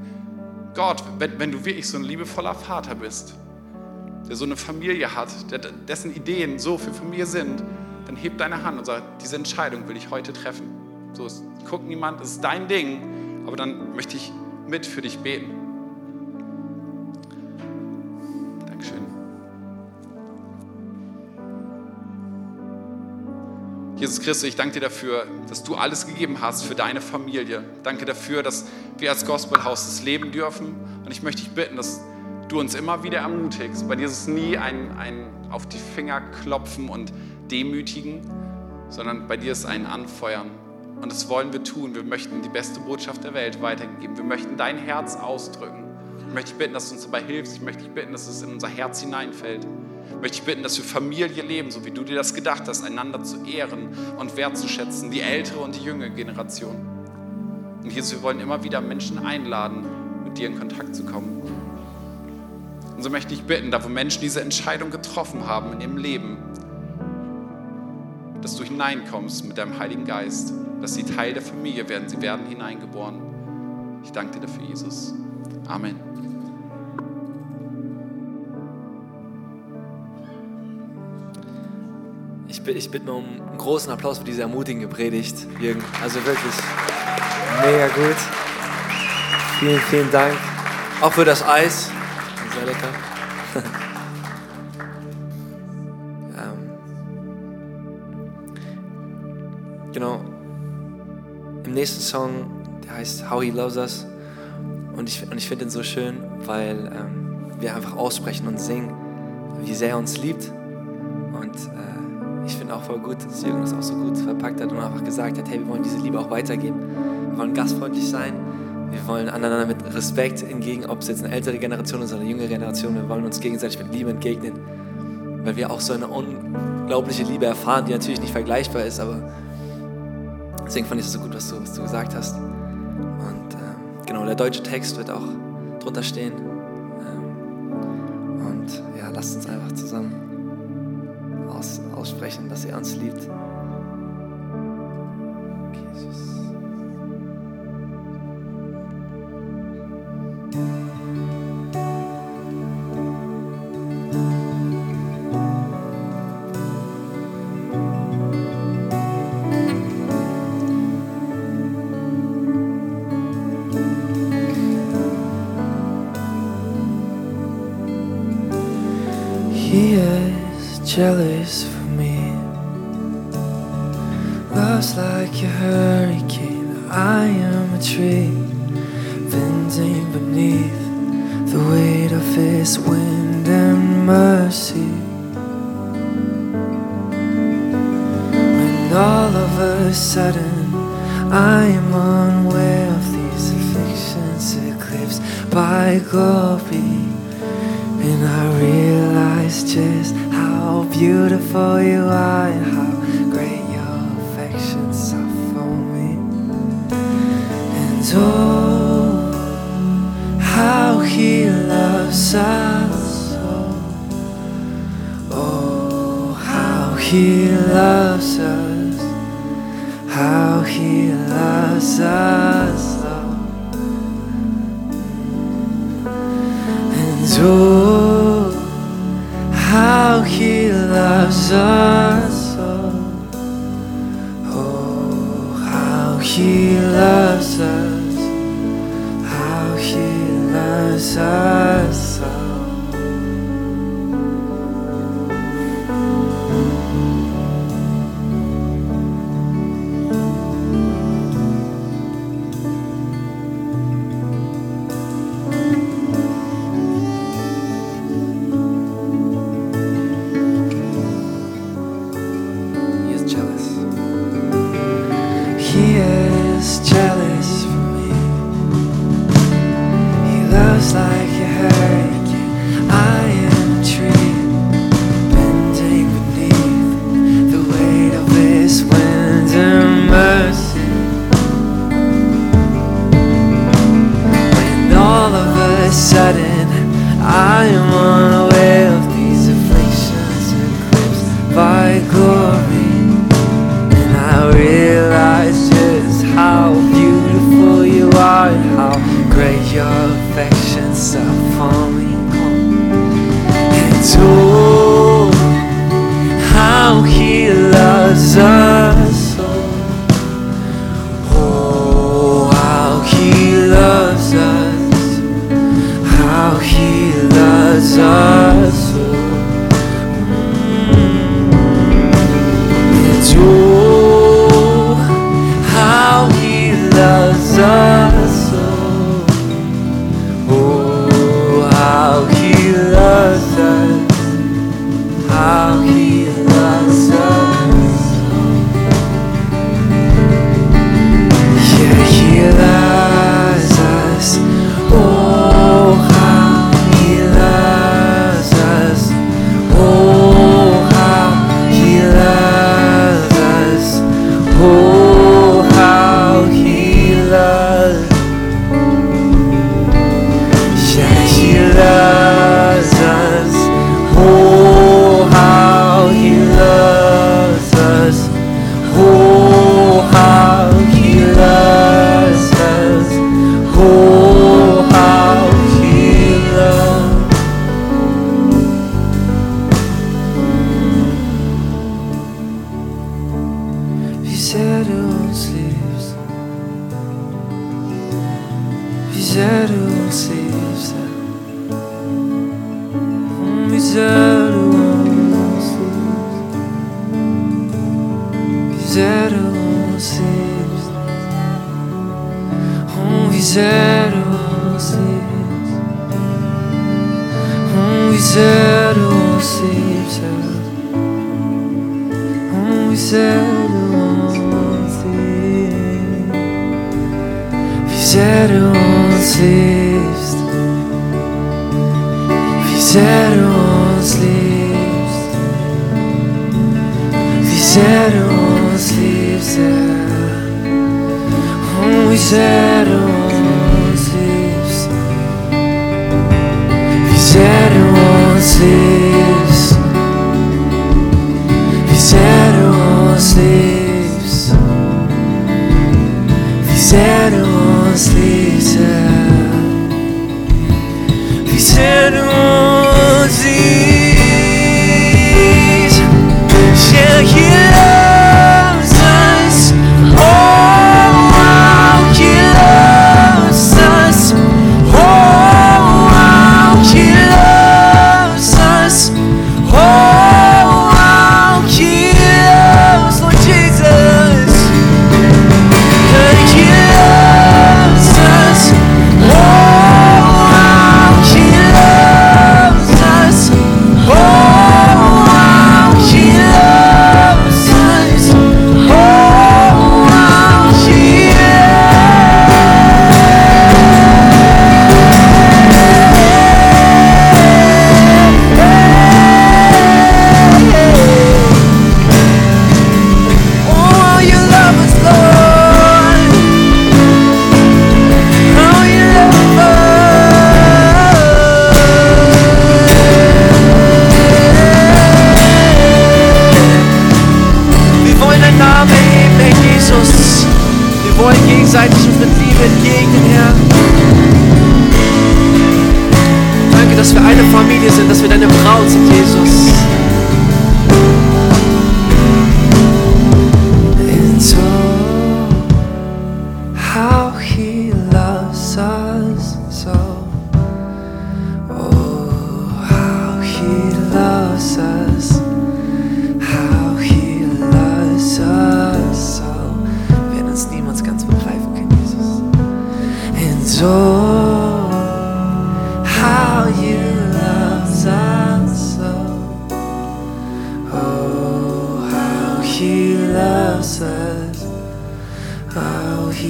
A: Gott, wenn, wenn du wirklich so ein liebevoller Vater bist, der so eine Familie hat, der, dessen Ideen so für Familie sind, dann heb deine Hand und sag, diese Entscheidung will ich heute treffen. So, es guckt niemand, es ist dein Ding, aber dann möchte ich mit für dich beten. Jesus Christus, ich danke dir dafür, dass du alles gegeben hast für deine Familie. Danke dafür, dass wir als Gospelhaus das leben dürfen. Und ich möchte dich bitten, dass du uns immer wieder ermutigst. Bei dir ist es nie ein, ein auf die Finger klopfen und demütigen, sondern bei dir ist ein Anfeuern. Und das wollen wir tun. Wir möchten die beste Botschaft der Welt weitergeben. Wir möchten dein Herz ausdrücken. Ich möchte dich bitten, dass du uns dabei hilfst. Ich möchte dich bitten, dass es in unser Herz hineinfällt möchte ich bitten, dass wir Familie leben, so wie du dir das gedacht hast, einander zu ehren und wertzuschätzen, die ältere und die jüngere Generation. Und Jesus, wir wollen immer wieder Menschen einladen, mit dir in Kontakt zu kommen. Und so möchte ich bitten, da wo Menschen diese Entscheidung getroffen haben in ihrem Leben, dass du hineinkommst mit deinem Heiligen Geist, dass sie Teil der Familie werden, sie werden hineingeboren. Ich danke dir dafür, Jesus. Amen.
B: Ich, ich bitte mir um einen großen Applaus für diese ermutigende Predigt, Jürgen. Also wirklich mega gut. Vielen, vielen Dank. Auch für das Eis. Sehr lecker. [LAUGHS] ähm, genau. Im nächsten Song, der heißt How He Loves Us. Und ich, und ich finde ihn so schön, weil ähm, wir einfach aussprechen und singen, wie sehr er uns liebt. Und ich finde auch voll gut, dass Jürgen das auch so gut verpackt hat und einfach gesagt hat, hey, wir wollen diese Liebe auch weitergeben. Wir wollen gastfreundlich sein. Wir wollen einander mit Respekt entgegen, ob es jetzt eine ältere Generation ist oder eine jüngere Generation. Wir wollen uns gegenseitig mit Liebe entgegnen, weil wir auch so eine unglaubliche Liebe erfahren, die natürlich nicht vergleichbar ist, aber deswegen fand ich es so gut, was du, was du gesagt hast. Und äh, genau, der deutsche Text wird auch drunter stehen. Ähm, und ja, lasst uns einfach zusammen aussprechen, dass er uns liebt. His wind and mercy. When all of a sudden I am unaware of these afflictions eclipsed by glory, and I realize just how beautiful you are, us. Oh, how he loves us. How he loves us. And oh, how he loves us.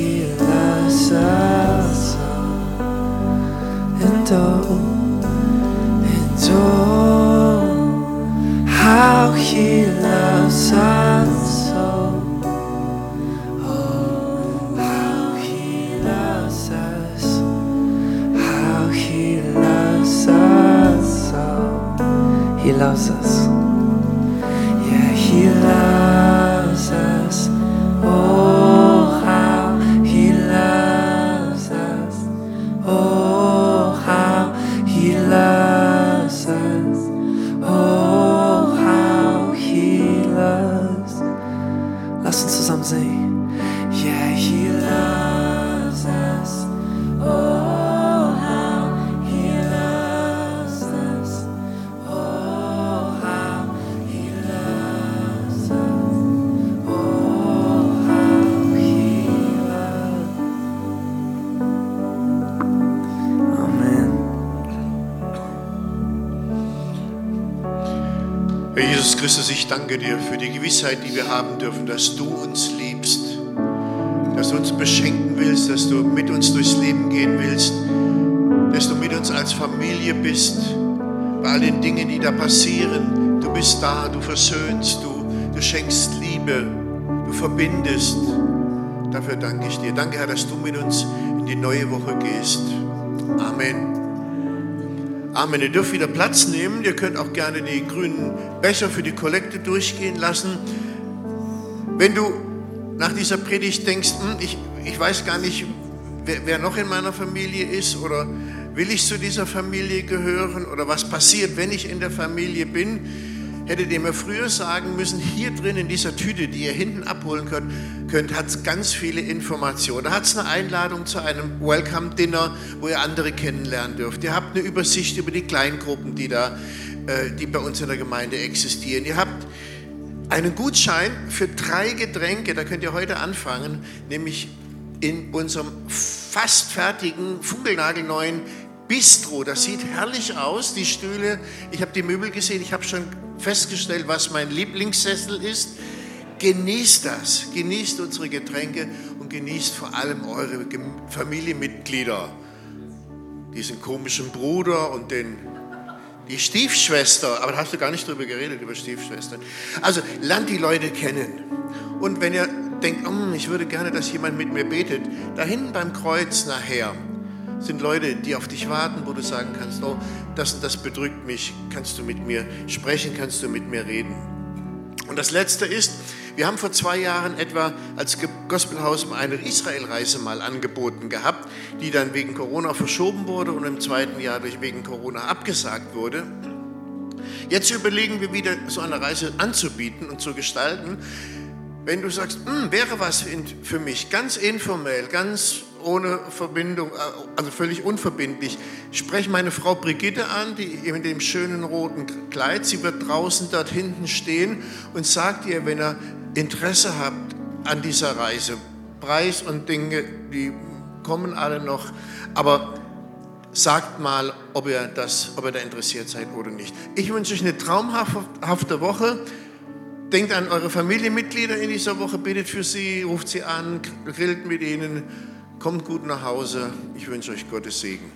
B: How he loves us. And oh,
C: da passieren. Du bist da, du versöhnst, du, du schenkst Liebe, du verbindest. Dafür danke ich dir. Danke, Herr, dass du mit uns in die neue Woche gehst. Amen. Amen. Ihr dürft wieder Platz nehmen. Ihr könnt auch gerne die grünen Becher für die Kollekte durchgehen lassen. Wenn du nach dieser Predigt denkst, hm, ich, ich weiß gar nicht, wer, wer noch in meiner Familie ist oder will ich zu dieser Familie gehören oder was passiert, wenn ich in der Familie bin, hättet ihr mir früher sagen müssen, hier drin in dieser Tüte, die ihr hinten abholen könnt, könnt hat es ganz viele Informationen. Da hat es eine Einladung zu einem Welcome Dinner, wo ihr andere kennenlernen dürft. Ihr habt eine Übersicht über die Kleingruppen, die da äh, die bei uns in der Gemeinde existieren. Ihr habt einen Gutschein für drei Getränke, da könnt ihr heute anfangen, nämlich in unserem fast fertigen, funkelnagelneuen Bistro. Das sieht herrlich aus, die Stühle. Ich habe die Möbel gesehen, ich habe schon festgestellt, was mein Lieblingssessel ist. Genießt das, genießt unsere Getränke und genießt vor allem eure Familienmitglieder. Diesen komischen Bruder und den, die Stiefschwester. Aber da hast du gar nicht drüber geredet, über Stiefschwestern. Also lernt die Leute kennen. Und wenn ihr denkt, oh, ich würde gerne, dass jemand mit mir betet, da hinten beim Kreuz nachher sind Leute, die auf dich warten, wo du sagen kannst, oh, das und das bedrückt mich, kannst du mit mir sprechen, kannst du mit mir reden. Und das Letzte ist, wir haben vor zwei Jahren etwa als Gospelhaus eine Israelreise mal angeboten gehabt, die dann wegen Corona verschoben wurde und im zweiten Jahr durch wegen Corona abgesagt wurde. Jetzt überlegen wir wieder, so eine Reise anzubieten und zu gestalten. Wenn du sagst, hm, wäre was für mich, ganz informell, ganz ohne Verbindung, äh, also völlig unverbindlich. Sprech meine Frau Brigitte an, die in dem schönen roten Kleid, sie wird draußen dort hinten stehen und sagt ihr, wenn ihr Interesse habt an dieser Reise, Preis und Dinge, die kommen alle noch, aber sagt mal, ob ihr, das, ob ihr da interessiert seid oder nicht. Ich wünsche euch eine traumhafte Woche. Denkt an eure Familienmitglieder in dieser Woche, betet für sie, ruft sie an, grillt mit ihnen. Kommt gut nach Hause. Ich wünsche euch Gottes Segen.